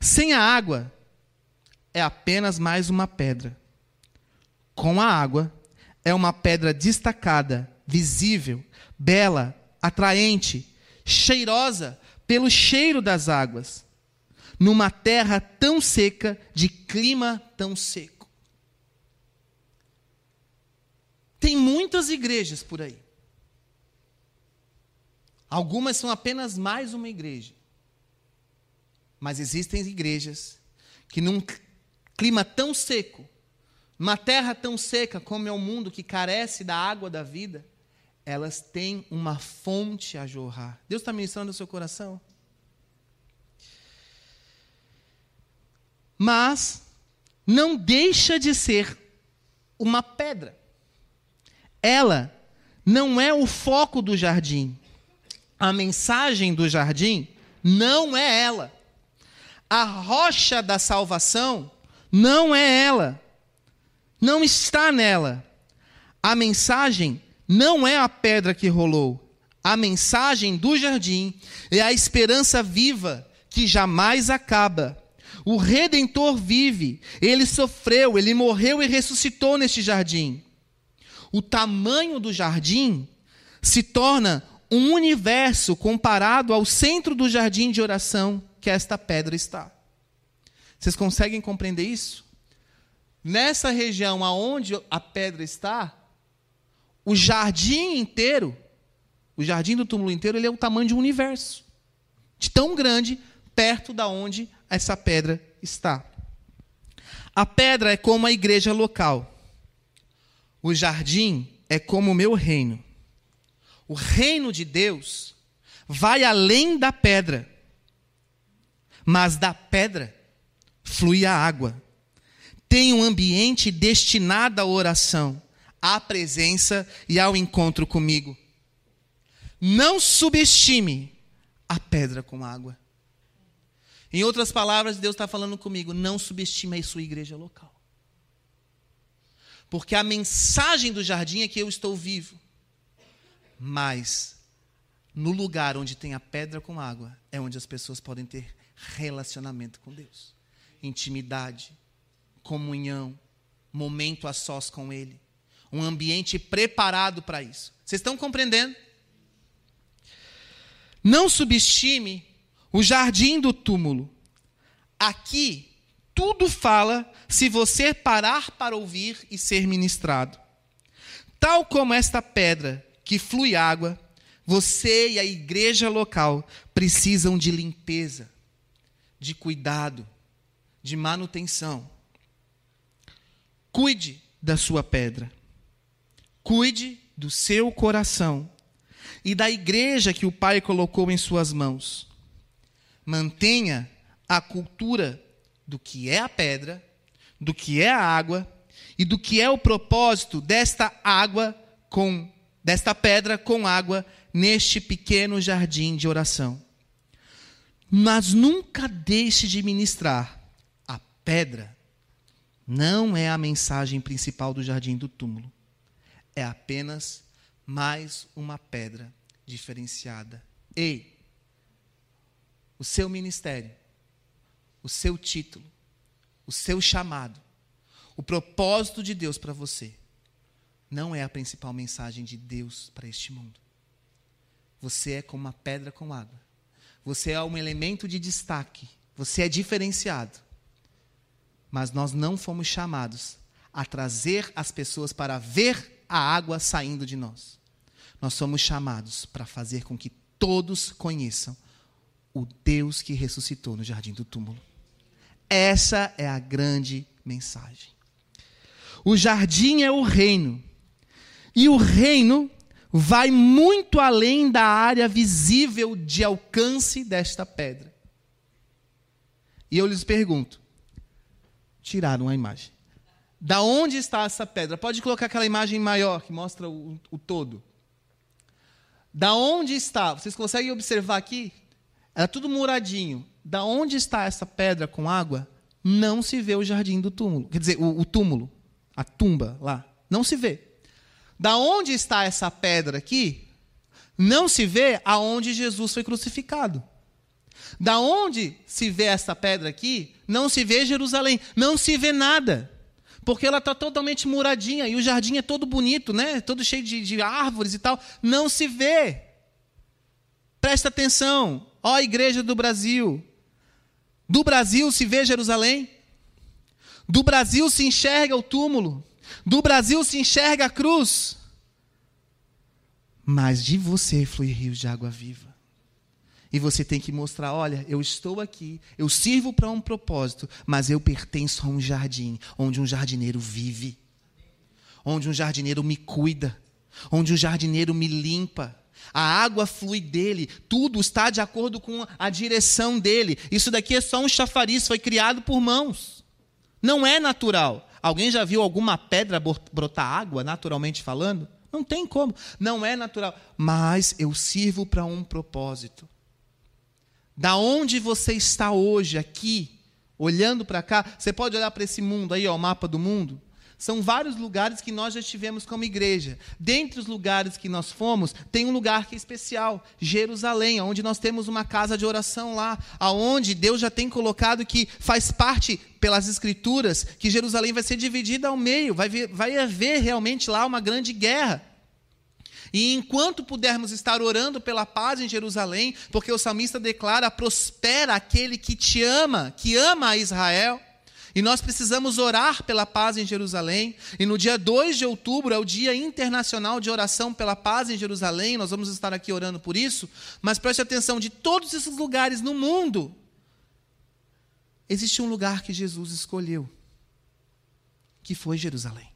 Sem a água, é apenas mais uma pedra. Com a água, é uma pedra destacada, visível, bela, atraente, cheirosa pelo cheiro das águas, numa terra tão seca, de clima tão seco. Tem muitas igrejas por aí. Algumas são apenas mais uma igreja. Mas existem igrejas que, num clima tão seco, numa terra tão seca como é o mundo que carece da água da vida, elas têm uma fonte a jorrar. Deus está ministrando no seu coração? Mas não deixa de ser uma pedra. Ela não é o foco do jardim. a mensagem do jardim não é ela. A rocha da salvação não é ela. Não está nela. A mensagem não é a pedra que rolou. A mensagem do jardim é a esperança viva que jamais acaba. O redentor vive, ele sofreu, ele morreu e ressuscitou neste jardim. O tamanho do jardim se torna um universo comparado ao centro do jardim de oração que esta pedra está. Vocês conseguem compreender isso? Nessa região aonde a pedra está, o jardim inteiro, o jardim do túmulo inteiro, ele é o tamanho de um universo. De tão grande perto da onde essa pedra está. A pedra é como a igreja local. O jardim é como o meu reino. O reino de Deus vai além da pedra. Mas da pedra flui a água. Tem um ambiente destinado à oração, à presença e ao encontro comigo. Não subestime a pedra com água. Em outras palavras, Deus está falando comigo: não subestime a sua igreja local. Porque a mensagem do jardim é que eu estou vivo. Mas no lugar onde tem a pedra com água é onde as pessoas podem ter relacionamento com Deus, intimidade, comunhão, momento a sós com Ele, um ambiente preparado para isso. Vocês estão compreendendo? Não subestime o jardim do túmulo. Aqui, tudo fala se você parar para ouvir e ser ministrado. Tal como esta pedra que flui água, você e a igreja local precisam de limpeza, de cuidado, de manutenção. Cuide da sua pedra. Cuide do seu coração e da igreja que o Pai colocou em suas mãos. Mantenha a cultura do que é a pedra, do que é a água e do que é o propósito desta água com desta pedra com água neste pequeno jardim de oração. Mas nunca deixe de ministrar. A pedra não é a mensagem principal do jardim do túmulo. É apenas mais uma pedra diferenciada. Ei, o seu ministério, o seu título, o seu chamado, o propósito de Deus para você não é a principal mensagem de Deus para este mundo. Você é como uma pedra com água. Você é um elemento de destaque. Você é diferenciado. Mas nós não fomos chamados a trazer as pessoas para ver a água saindo de nós. Nós somos chamados para fazer com que todos conheçam o Deus que ressuscitou no jardim do túmulo. Essa é a grande mensagem. O jardim é o reino e o reino vai muito além da área visível de alcance desta pedra. E eu lhes pergunto: tiraram a imagem. Da onde está essa pedra? Pode colocar aquela imagem maior que mostra o, o todo. Da onde está? Vocês conseguem observar aqui? Era tudo muradinho. Da onde está essa pedra com água? Não se vê o jardim do túmulo. Quer dizer, o, o túmulo, a tumba lá. Não se vê. Da onde está essa pedra aqui? Não se vê aonde Jesus foi crucificado. Da onde se vê essa pedra aqui? Não se vê Jerusalém. Não se vê nada. Porque ela está totalmente muradinha e o jardim é todo bonito, né? Todo cheio de, de árvores e tal. Não se vê. Presta atenção. Ó, igreja do Brasil. Do Brasil se vê Jerusalém. Do Brasil se enxerga o túmulo. Do Brasil se enxerga a cruz. Mas de você flui rios de água viva. E você tem que mostrar: olha, eu estou aqui, eu sirvo para um propósito, mas eu pertenço a um jardim, onde um jardineiro vive, onde um jardineiro me cuida, onde um jardineiro me limpa. A água flui dele, tudo está de acordo com a direção dele. Isso daqui é só um chafariz, foi criado por mãos. Não é natural. Alguém já viu alguma pedra brotar água, naturalmente falando? Não tem como. Não é natural. Mas eu sirvo para um propósito. Da onde você está hoje, aqui, olhando para cá, você pode olhar para esse mundo aí, ó, o mapa do mundo. São vários lugares que nós já estivemos como igreja. Dentre os lugares que nós fomos, tem um lugar que é especial, Jerusalém, onde nós temos uma casa de oração lá, aonde Deus já tem colocado que faz parte pelas escrituras que Jerusalém vai ser dividida ao meio, vai, vai haver realmente lá uma grande guerra. E enquanto pudermos estar orando pela paz em Jerusalém, porque o salmista declara: prospera aquele que te ama, que ama a Israel. E nós precisamos orar pela paz em Jerusalém. E no dia 2 de outubro é o Dia Internacional de Oração pela Paz em Jerusalém. Nós vamos estar aqui orando por isso. Mas preste atenção: de todos esses lugares no mundo, existe um lugar que Jesus escolheu, que foi Jerusalém.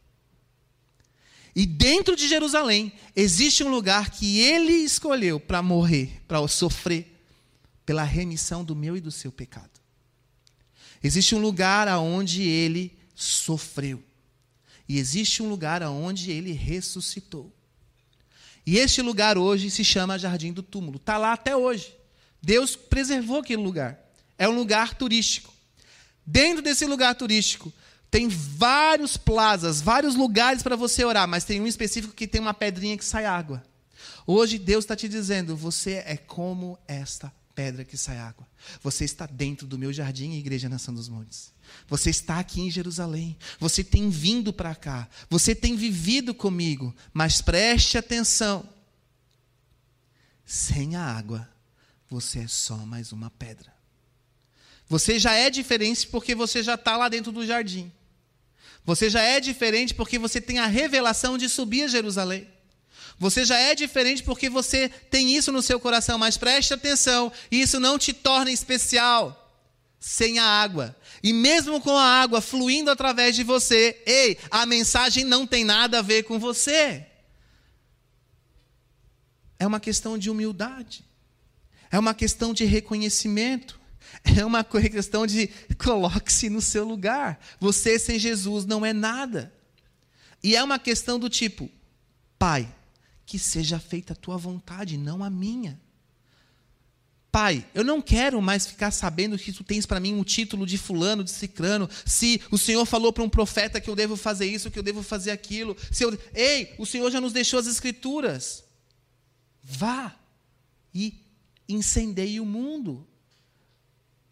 E dentro de Jerusalém existe um lugar que ele escolheu para morrer, para sofrer pela remissão do meu e do seu pecado. Existe um lugar aonde ele sofreu. E existe um lugar aonde ele ressuscitou. E este lugar hoje se chama Jardim do Túmulo. Está lá até hoje. Deus preservou aquele lugar. É um lugar turístico. Dentro desse lugar turístico, tem vários plazas, vários lugares para você orar, mas tem um específico que tem uma pedrinha que sai água. Hoje Deus está te dizendo: você é como esta pedra que sai água. Você está dentro do meu jardim, Igreja Nação dos Montes. Você está aqui em Jerusalém. Você tem vindo para cá. Você tem vivido comigo. Mas preste atenção: sem a água, você é só mais uma pedra. Você já é diferente porque você já está lá dentro do jardim. Você já é diferente porque você tem a revelação de subir a Jerusalém. Você já é diferente porque você tem isso no seu coração, mas preste atenção, isso não te torna especial sem a água. E mesmo com a água fluindo através de você, ei, a mensagem não tem nada a ver com você. É uma questão de humildade. É uma questão de reconhecimento. É uma questão de coloque-se no seu lugar. Você sem Jesus não é nada. E é uma questão do tipo, Pai, que seja feita a tua vontade, não a minha. Pai, eu não quero mais ficar sabendo que tu tens para mim um título de fulano, de cicrano, se o Senhor falou para um profeta que eu devo fazer isso, que eu devo fazer aquilo. Se eu... Ei, o Senhor já nos deixou as escrituras. Vá e incendeie o mundo.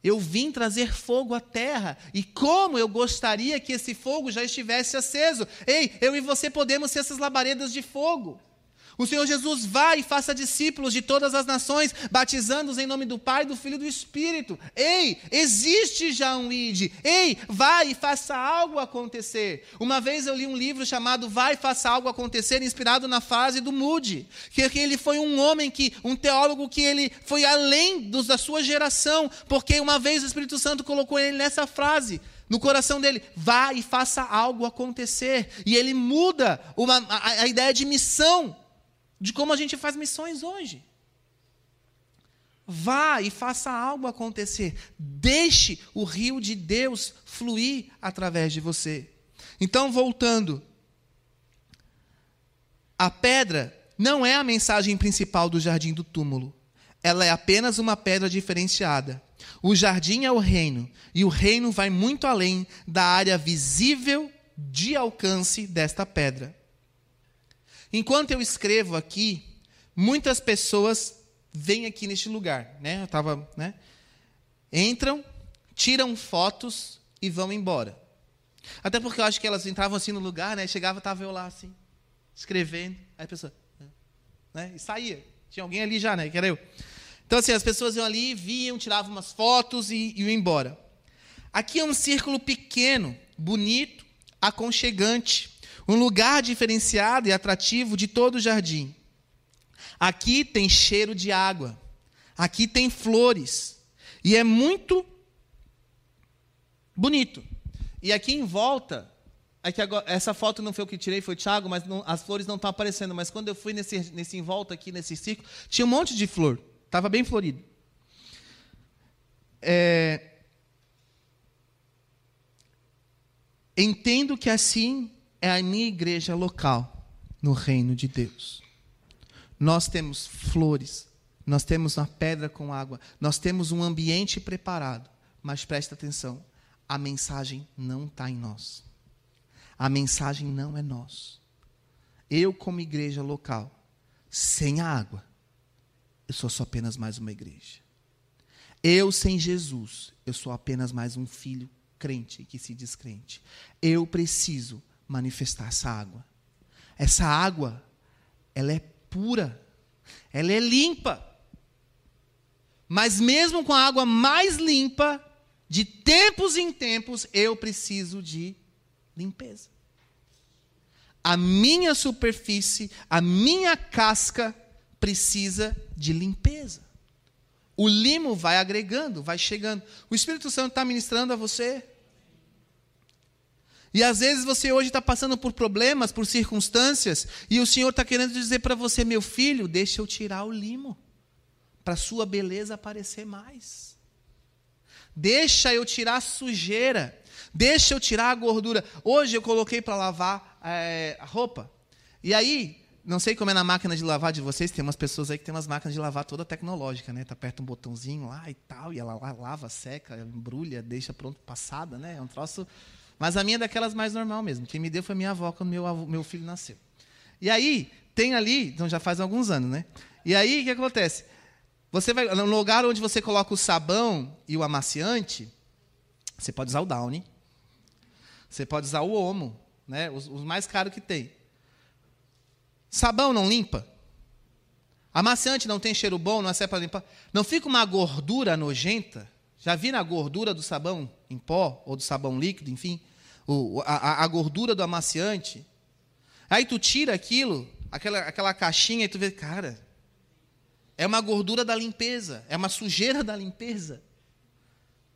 Eu vim trazer fogo à terra, e como eu gostaria que esse fogo já estivesse aceso. Ei, eu e você podemos ser essas labaredas de fogo. O Senhor Jesus vai e faça discípulos de todas as nações, batizando-os em nome do Pai, do Filho e do Espírito. Ei, existe já um ID. Ei, vai e faça algo acontecer. Uma vez eu li um livro chamado Vai e faça algo acontecer, inspirado na frase do Moody, que, que ele foi um homem que, um teólogo que ele foi além dos, da sua geração, porque uma vez o Espírito Santo colocou ele nessa frase no coração dele, vá e faça algo acontecer. E ele muda uma, a, a ideia de missão de como a gente faz missões hoje. Vá e faça algo acontecer. Deixe o rio de Deus fluir através de você. Então, voltando. A pedra não é a mensagem principal do jardim do túmulo. Ela é apenas uma pedra diferenciada. O jardim é o reino, e o reino vai muito além da área visível de alcance desta pedra. Enquanto eu escrevo aqui, muitas pessoas vêm aqui neste lugar, né? Eu tava, né? Entram, tiram fotos e vão embora. Até porque eu acho que elas entravam assim no lugar, né? Chegava, tava eu lá assim, escrevendo, aí a pessoa, né? E saía. Tinha alguém ali já, né? Que era eu. Então assim, as pessoas iam ali, viam, tiravam umas fotos e, e iam embora. Aqui é um círculo pequeno, bonito, aconchegante, um lugar diferenciado e atrativo de todo o jardim. Aqui tem cheiro de água, aqui tem flores, e é muito bonito. E aqui em volta, é que agora, essa foto não foi o que tirei, foi o Thiago, mas não, as flores não estão aparecendo. Mas quando eu fui nesse, nesse em volta aqui, nesse círculo, tinha um monte de flor, estava bem florido. É, entendo que assim é a minha igreja local. no reino de Deus. Nós temos flores, nós temos uma pedra com água, nós temos um ambiente preparado, mas presta atenção, a mensagem não está em nós. A mensagem não é nós. Eu, como igreja local, sem a água, eu sou só apenas mais uma igreja. Eu, sem Jesus, eu sou apenas mais um filho crente que se diz crente. Eu preciso manifestar essa água. Essa água, ela é pura, ela é limpa. Mas mesmo com a água mais limpa, de tempos em tempos, eu preciso de limpeza. A minha superfície, a minha casca precisa de limpeza. O limo vai agregando, vai chegando. O Espírito Santo está ministrando a você. E às vezes você hoje está passando por problemas, por circunstâncias, e o Senhor está querendo dizer para você, meu filho, deixa eu tirar o limo, para a sua beleza aparecer mais. Deixa eu tirar a sujeira, deixa eu tirar a gordura. Hoje eu coloquei para lavar é, a roupa, e aí, não sei como é na máquina de lavar de vocês, tem umas pessoas aí que tem umas máquinas de lavar toda tecnológica, né? Tu aperta um botãozinho lá e tal, e ela lava, seca, embrulha, deixa pronto, passada, né? É um troço mas a minha é daquelas mais normal mesmo. Quem me deu foi minha avó quando meu, meu filho nasceu. E aí, tem ali, então já faz alguns anos, né? E aí, o que acontece? Você vai, no lugar onde você coloca o sabão e o amaciante, você pode usar o Downy. Você pode usar o Omo, né? Os, os mais caros que tem. Sabão não limpa? Amaciante não tem cheiro bom, não é para limpar? Não fica uma gordura nojenta? Já viram a gordura do sabão em pó, ou do sabão líquido, enfim? A, a gordura do amaciante. Aí tu tira aquilo, aquela, aquela caixinha, e tu vê, cara, é uma gordura da limpeza, é uma sujeira da limpeza.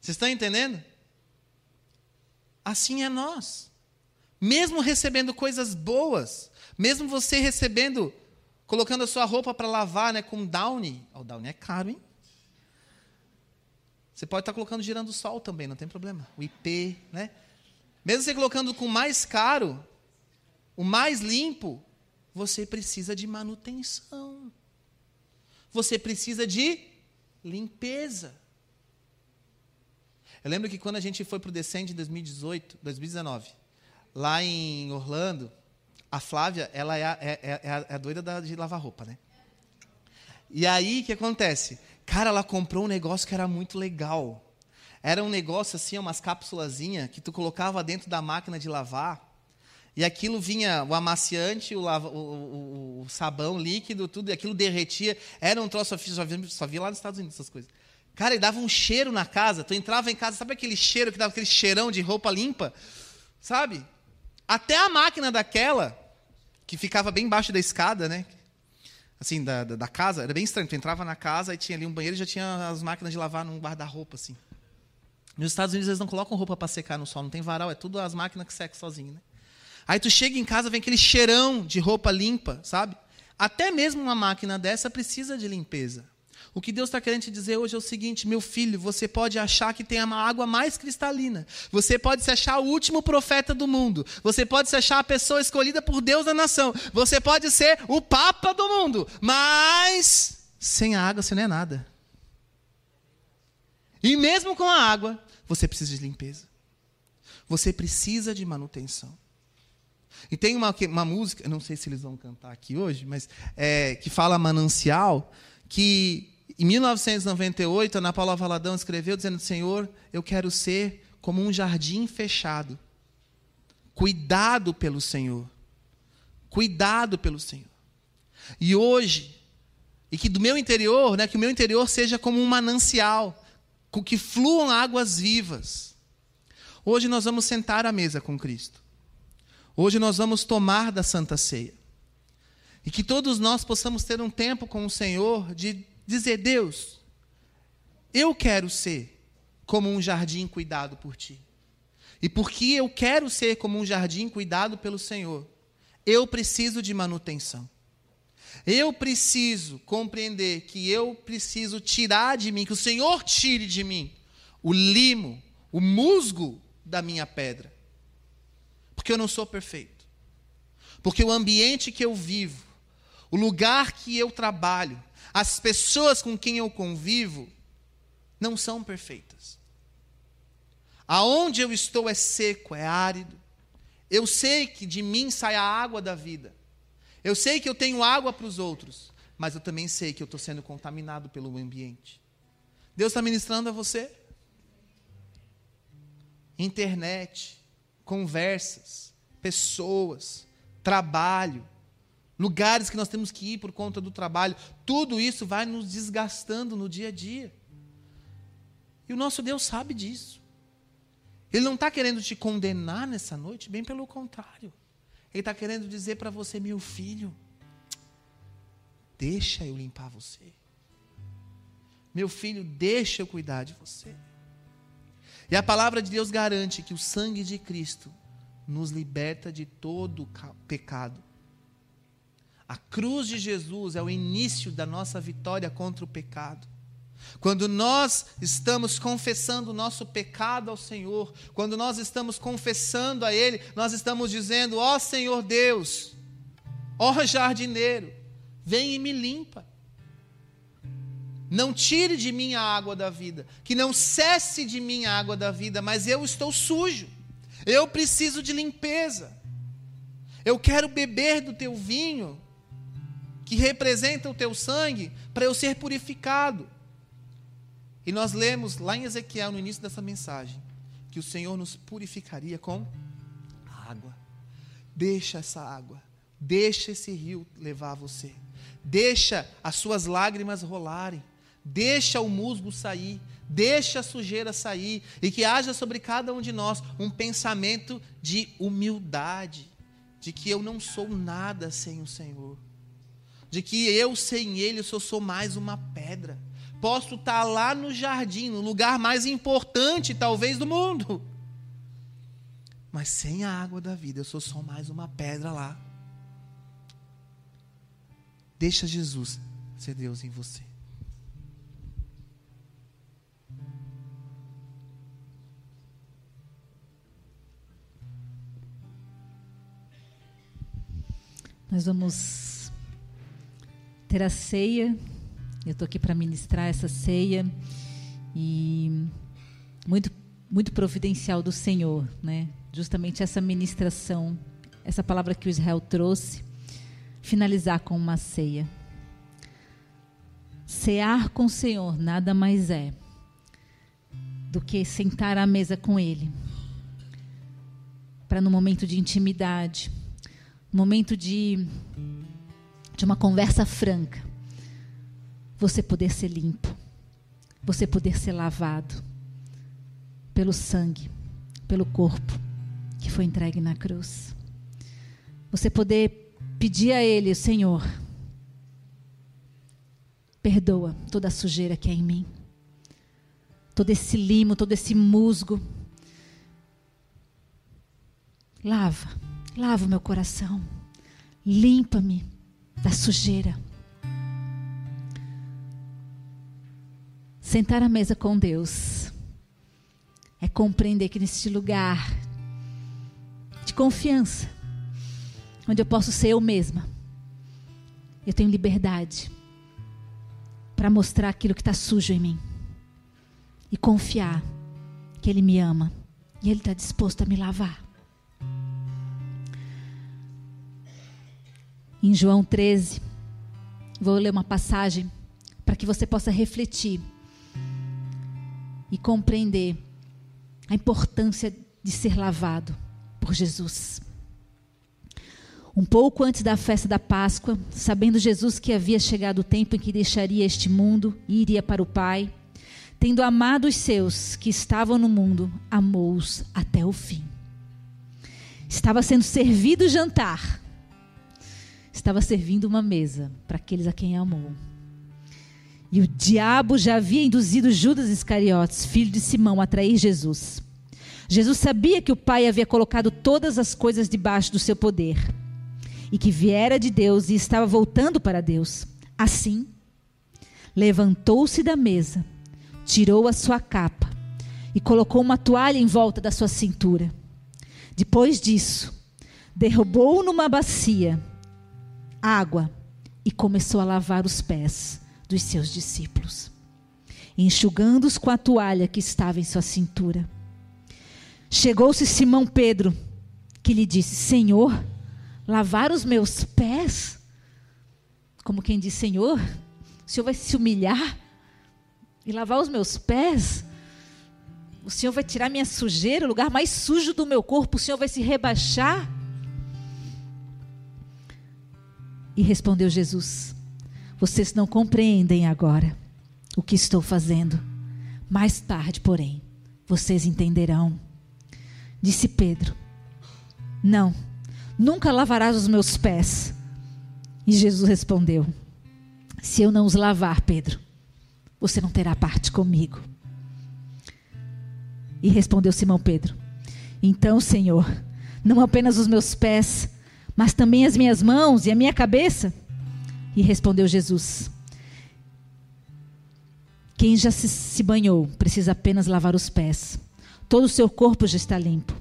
Vocês estão entendendo? Assim é nós. Mesmo recebendo coisas boas, mesmo você recebendo, colocando a sua roupa para lavar né, com Downy. O Downy é caro, hein? Você pode estar colocando girando sol também, não tem problema. O IP, né? Mesmo você colocando com o mais caro, o mais limpo, você precisa de manutenção. Você precisa de limpeza. Eu lembro que quando a gente foi para o Descende em 2018, 2019, lá em Orlando, a Flávia, ela é a, é, é, é a, é a doida da, de lavar roupa, né? E aí, o que acontece? Cara, ela comprou um negócio que era muito legal. Era um negócio assim, umas cápsulazinhas que tu colocava dentro da máquina de lavar. E aquilo vinha, o amaciante, o, lava, o, o, o, sabão líquido, tudo, e aquilo derretia. Era um troço, só vi, só vi lá nos Estados Unidos essas coisas. Cara, e dava um cheiro na casa. Tu entrava em casa, sabe aquele cheiro que dava aquele cheirão de roupa limpa? Sabe? Até a máquina daquela, que ficava bem embaixo da escada, né? Assim, da, da, da casa, era bem estranho. Tu entrava na casa e tinha ali um banheiro e já tinha as máquinas de lavar num guarda-roupa, assim. Nos Estados Unidos eles não colocam roupa para secar no sol, não tem varal, é tudo as máquinas que secam sozinho, né? Aí tu chega em casa, vem aquele cheirão de roupa limpa, sabe? Até mesmo uma máquina dessa precisa de limpeza. O que Deus está querendo te dizer hoje é o seguinte, meu filho, você pode achar que tem uma água mais cristalina. Você pode se achar o último profeta do mundo. Você pode se achar a pessoa escolhida por Deus da nação. Você pode ser o papa do mundo. Mas sem a água você não é nada. E mesmo com a água, você precisa de limpeza. Você precisa de manutenção. E tem uma, uma música, não sei se eles vão cantar aqui hoje, mas é, que fala manancial, que em 1998 Ana Paula Valadão escreveu dizendo: Senhor, eu quero ser como um jardim fechado, cuidado pelo Senhor, cuidado pelo Senhor. E hoje, e que do meu interior, né, que o meu interior seja como um manancial, com que fluam águas vivas. Hoje nós vamos sentar à mesa com Cristo. Hoje nós vamos tomar da Santa Ceia. E que todos nós possamos ter um tempo com o Senhor de dizer: Deus, eu quero ser como um jardim cuidado por ti. E porque eu quero ser como um jardim cuidado pelo Senhor, eu preciso de manutenção. Eu preciso compreender que eu preciso tirar de mim, que o Senhor tire de mim o limo, o musgo da minha pedra. Porque eu não sou perfeito. Porque o ambiente que eu vivo, o lugar que eu trabalho, as pessoas com quem eu convivo, não são perfeitas. Aonde eu estou é seco, é árido. Eu sei que de mim sai a água da vida. Eu sei que eu tenho água para os outros, mas eu também sei que eu estou sendo contaminado pelo ambiente. Deus está ministrando a você? Internet, conversas, pessoas, trabalho, lugares que nós temos que ir por conta do trabalho, tudo isso vai nos desgastando no dia a dia. E o nosso Deus sabe disso. Ele não está querendo te condenar nessa noite, bem pelo contrário. Ele está querendo dizer para você, meu filho, deixa eu limpar você. Meu filho, deixa eu cuidar de você. E a palavra de Deus garante que o sangue de Cristo nos liberta de todo pecado. A cruz de Jesus é o início da nossa vitória contra o pecado. Quando nós estamos confessando o nosso pecado ao Senhor, quando nós estamos confessando a Ele, nós estamos dizendo: Ó oh, Senhor Deus, ó oh, jardineiro, vem e me limpa. Não tire de mim a água da vida, que não cesse de mim a água da vida, mas eu estou sujo, eu preciso de limpeza. Eu quero beber do teu vinho, que representa o teu sangue, para eu ser purificado. E nós lemos lá em Ezequiel, no início dessa mensagem, que o Senhor nos purificaria com água. Deixa essa água, deixa esse rio levar você, deixa as suas lágrimas rolarem, deixa o musgo sair, deixa a sujeira sair, e que haja sobre cada um de nós um pensamento de humildade, de que eu não sou nada sem o Senhor, de que eu sem Ele só sou mais uma pedra Posso estar lá no jardim, no lugar mais importante, talvez, do mundo. Mas sem a água da vida, eu sou só mais uma pedra lá. Deixa Jesus ser Deus em você. Nós vamos ter a ceia eu estou aqui para ministrar essa ceia e muito muito providencial do Senhor, né? Justamente essa ministração, essa palavra que o Israel trouxe, finalizar com uma ceia. Cear com o Senhor nada mais é do que sentar à mesa com Ele, para no momento de intimidade, momento de, de uma conversa franca, você poder ser limpo, você poder ser lavado pelo sangue, pelo corpo que foi entregue na cruz. Você poder pedir a Ele, Senhor, perdoa toda a sujeira que é em mim, todo esse limo, todo esse musgo. Lava, lava o meu coração, limpa-me da sujeira. Sentar à mesa com Deus é compreender que neste lugar de confiança, onde eu posso ser eu mesma, eu tenho liberdade para mostrar aquilo que está sujo em mim e confiar que Ele me ama e Ele está disposto a me lavar. Em João 13, vou ler uma passagem para que você possa refletir e compreender a importância de ser lavado por Jesus. Um pouco antes da festa da Páscoa, sabendo Jesus que havia chegado o tempo em que deixaria este mundo e iria para o Pai, tendo amado os seus que estavam no mundo, amou-os até o fim. Estava sendo servido o jantar, estava servindo uma mesa para aqueles a quem amou. E o diabo já havia induzido Judas Iscariotes, filho de Simão, a trair Jesus. Jesus sabia que o Pai havia colocado todas as coisas debaixo do seu poder e que viera de Deus e estava voltando para Deus. Assim, levantou-se da mesa, tirou a sua capa e colocou uma toalha em volta da sua cintura. Depois disso, derrubou numa bacia água e começou a lavar os pés dos seus discípulos, enxugando-os com a toalha que estava em sua cintura. Chegou-se Simão Pedro, que lhe disse: Senhor, lavar os meus pés? Como quem diz: Senhor, o Senhor vai se humilhar e lavar os meus pés? O Senhor vai tirar minha sujeira, o lugar mais sujo do meu corpo, o Senhor vai se rebaixar? E respondeu Jesus: Vocês não compreendem agora o que estou fazendo. Mais tarde, porém, vocês entenderão. Disse Pedro: Não, nunca lavarás os meus pés. E Jesus respondeu: Se eu não os lavar, Pedro, você não terá parte comigo. E respondeu Simão Pedro: Então, Senhor, não apenas os meus pés, mas também as minhas mãos e a minha cabeça? E respondeu Jesus: Quem já se, se banhou precisa apenas lavar os pés. Todo o seu corpo já está limpo.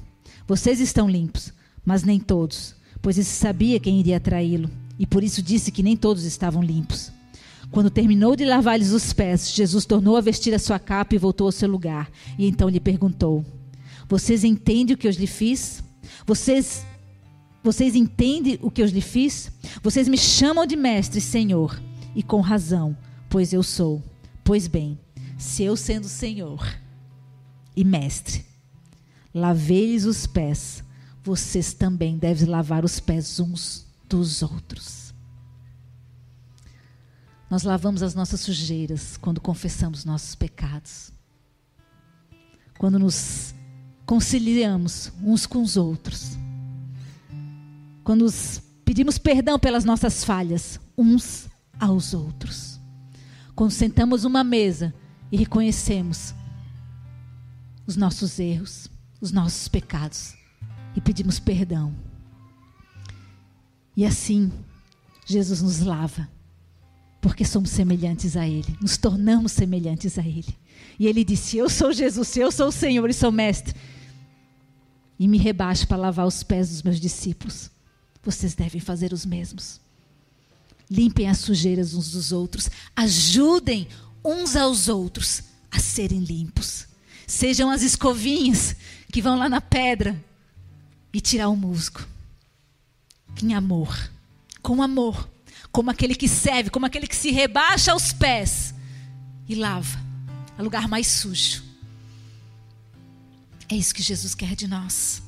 Vocês estão limpos, mas nem todos, pois ele sabia quem iria traí-lo, e por isso disse que nem todos estavam limpos. Quando terminou de lavar-lhes os pés, Jesus tornou a vestir a sua capa e voltou ao seu lugar. E então lhe perguntou: Vocês entendem o que eu lhe fiz? Vocês vocês entendem o que eu lhe fiz? Vocês me chamam de mestre, Senhor, e com razão, pois eu sou. Pois bem, se eu sendo Senhor e mestre, lavei-lhes os pés, vocês também devem lavar os pés uns dos outros. Nós lavamos as nossas sujeiras quando confessamos nossos pecados. Quando nos conciliamos uns com os outros quando pedimos perdão pelas nossas falhas uns aos outros. Quando sentamos uma mesa e reconhecemos os nossos erros, os nossos pecados e pedimos perdão. E assim, Jesus nos lava, porque somos semelhantes a Ele, nos tornamos semelhantes a Ele. E Ele disse: Eu sou Jesus, eu sou o Senhor e sou Mestre. E me rebaixo para lavar os pés dos meus discípulos vocês devem fazer os mesmos. Limpem as sujeiras uns dos outros, ajudem uns aos outros a serem limpos. Sejam as escovinhas que vão lá na pedra e tirar o musgo. Em amor, com amor, como aquele que serve, como aquele que se rebaixa aos pés e lava o lugar mais sujo. É isso que Jesus quer de nós.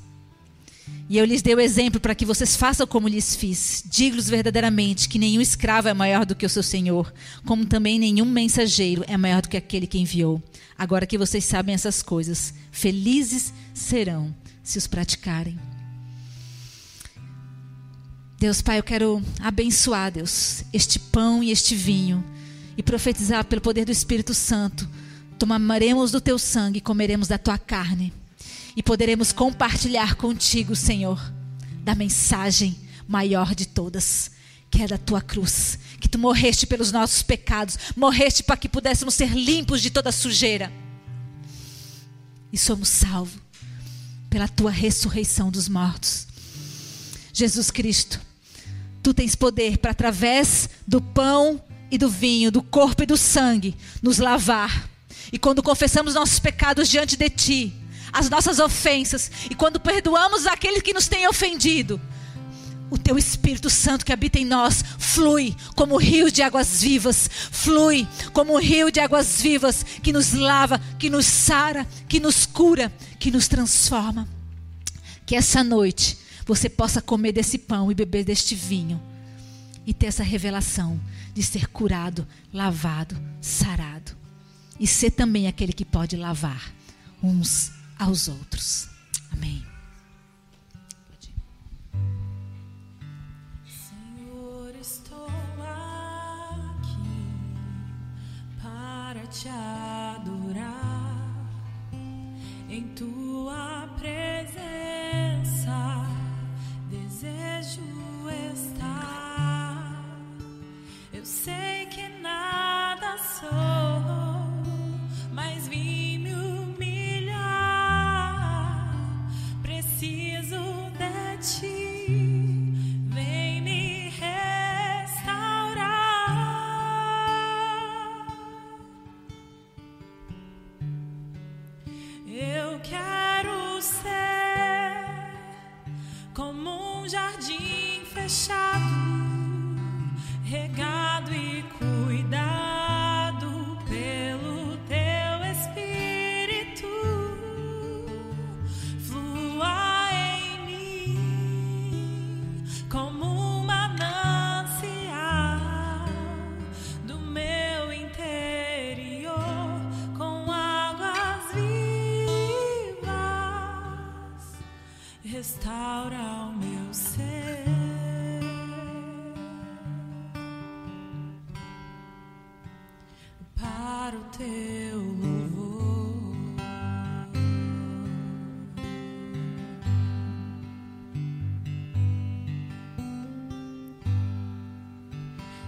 E eu lhes dei o exemplo para que vocês façam como lhes fiz. Digo-lhes verdadeiramente que nenhum escravo é maior do que o seu senhor, como também nenhum mensageiro é maior do que aquele que enviou. Agora que vocês sabem essas coisas, felizes serão se os praticarem. Deus Pai, eu quero abençoar, Deus, este pão e este vinho e profetizar pelo poder do Espírito Santo. Tomaremos do teu sangue e comeremos da tua carne e poderemos compartilhar contigo, Senhor, da mensagem maior de todas, que é da tua cruz, que tu morreste pelos nossos pecados, morreste para que pudéssemos ser limpos de toda sujeira. E somos salvos pela tua ressurreição dos mortos. Jesus Cristo, tu tens poder para através do pão e do vinho, do corpo e do sangue, nos lavar. E quando confessamos nossos pecados diante de ti, as nossas ofensas e quando perdoamos aqueles que nos têm ofendido, o teu Espírito Santo que habita em nós flui como um rio de águas vivas, flui como um rio de águas vivas que nos lava, que nos sara, que nos cura, que nos transforma. Que essa noite você possa comer desse pão e beber deste vinho e ter essa revelação de ser curado, lavado, sarado e ser também aquele que pode lavar uns aos outros. Amém. Senhor, estou aqui para te adorar em tua presença. Desejo estar. Eu sei que nada sou,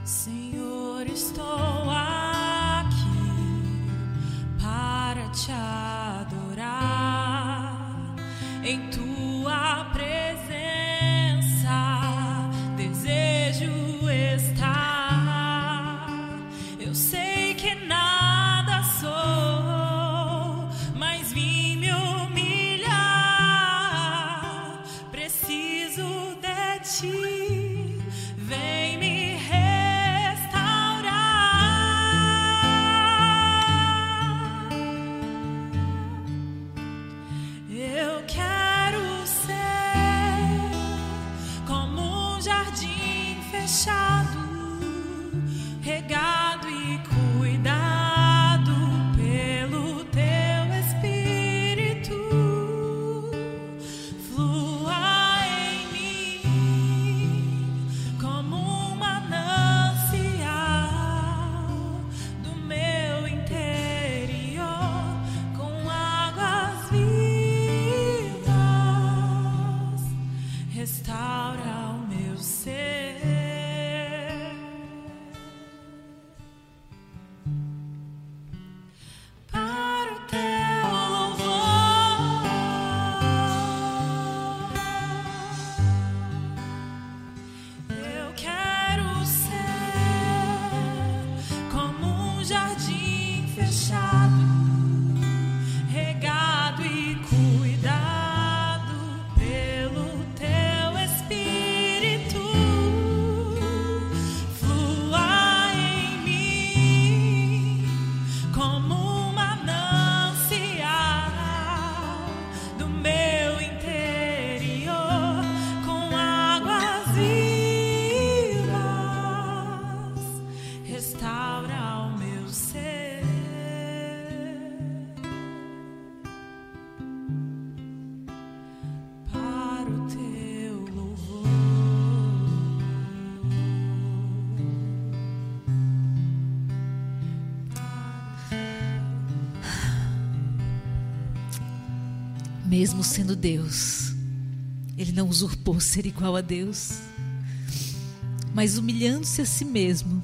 Senhor, estou aqui para te adorar. Em tua Mesmo sendo Deus, ele não usurpou ser igual a Deus, mas humilhando-se a si mesmo,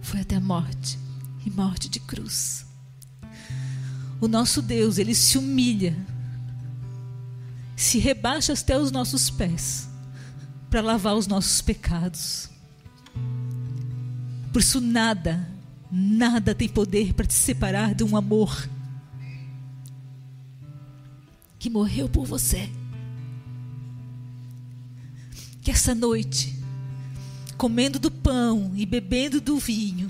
foi até a morte e morte de cruz. O nosso Deus, ele se humilha, se rebaixa até os nossos pés para lavar os nossos pecados. Por isso, nada, nada tem poder para te separar de um amor que morreu por você. Que essa noite, comendo do pão e bebendo do vinho,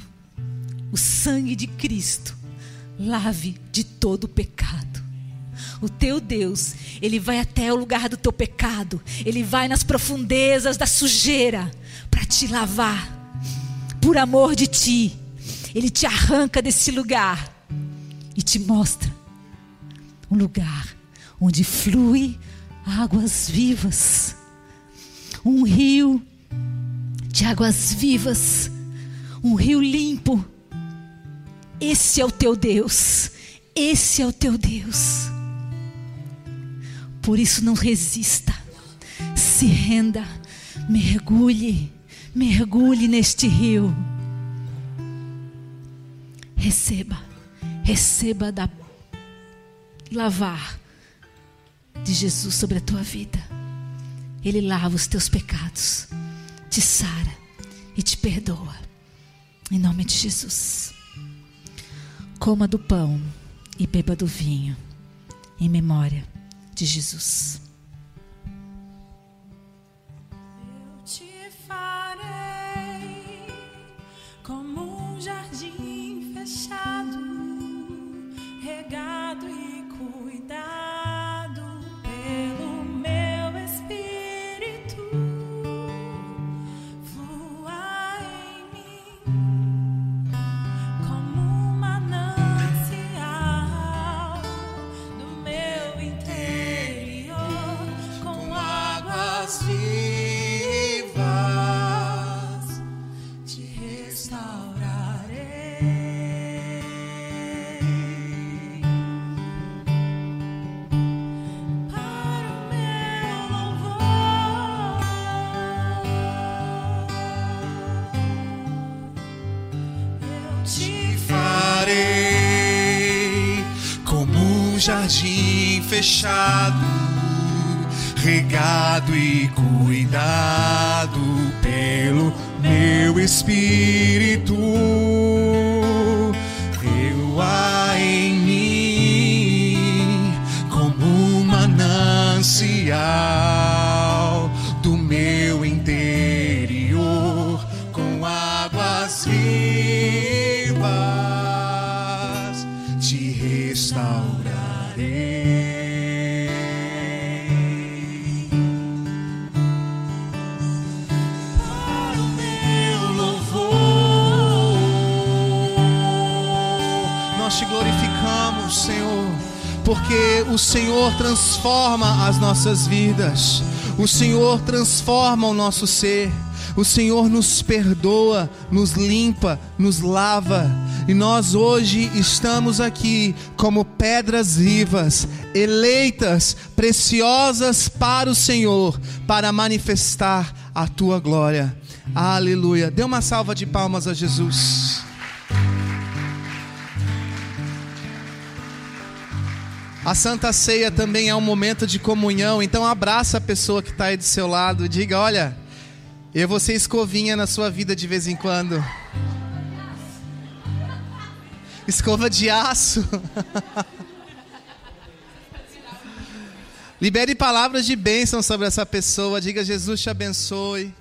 o sangue de Cristo lave de todo o pecado. O teu Deus, ele vai até o lugar do teu pecado, ele vai nas profundezas da sujeira para te lavar. Por amor de ti, ele te arranca desse lugar e te mostra um lugar onde flui águas vivas. Um rio de águas vivas, um rio limpo. Esse é o teu Deus. Esse é o teu Deus. Por isso não resista. Se renda, mergulhe, mergulhe neste rio. Receba, receba da lavar de Jesus sobre a tua vida. Ele lava os teus pecados, te sara e te perdoa. Em nome de Jesus. Coma do pão e beba do vinho, em memória de Jesus. Fechado, regado e cuidado pelo meu espírito. Porque o Senhor transforma as nossas vidas, o Senhor transforma o nosso ser, o Senhor nos perdoa, nos limpa, nos lava. E nós hoje estamos aqui como pedras vivas, eleitas, preciosas para o Senhor, para manifestar a tua glória. Aleluia. Dê uma salva de palmas a Jesus. A Santa Ceia também é um momento de comunhão, então abraça a pessoa que está aí do seu lado diga: Olha, eu vou ser escovinha na sua vida de vez em quando. Escova de aço. Libere palavras de bênção sobre essa pessoa. Diga: Jesus te abençoe.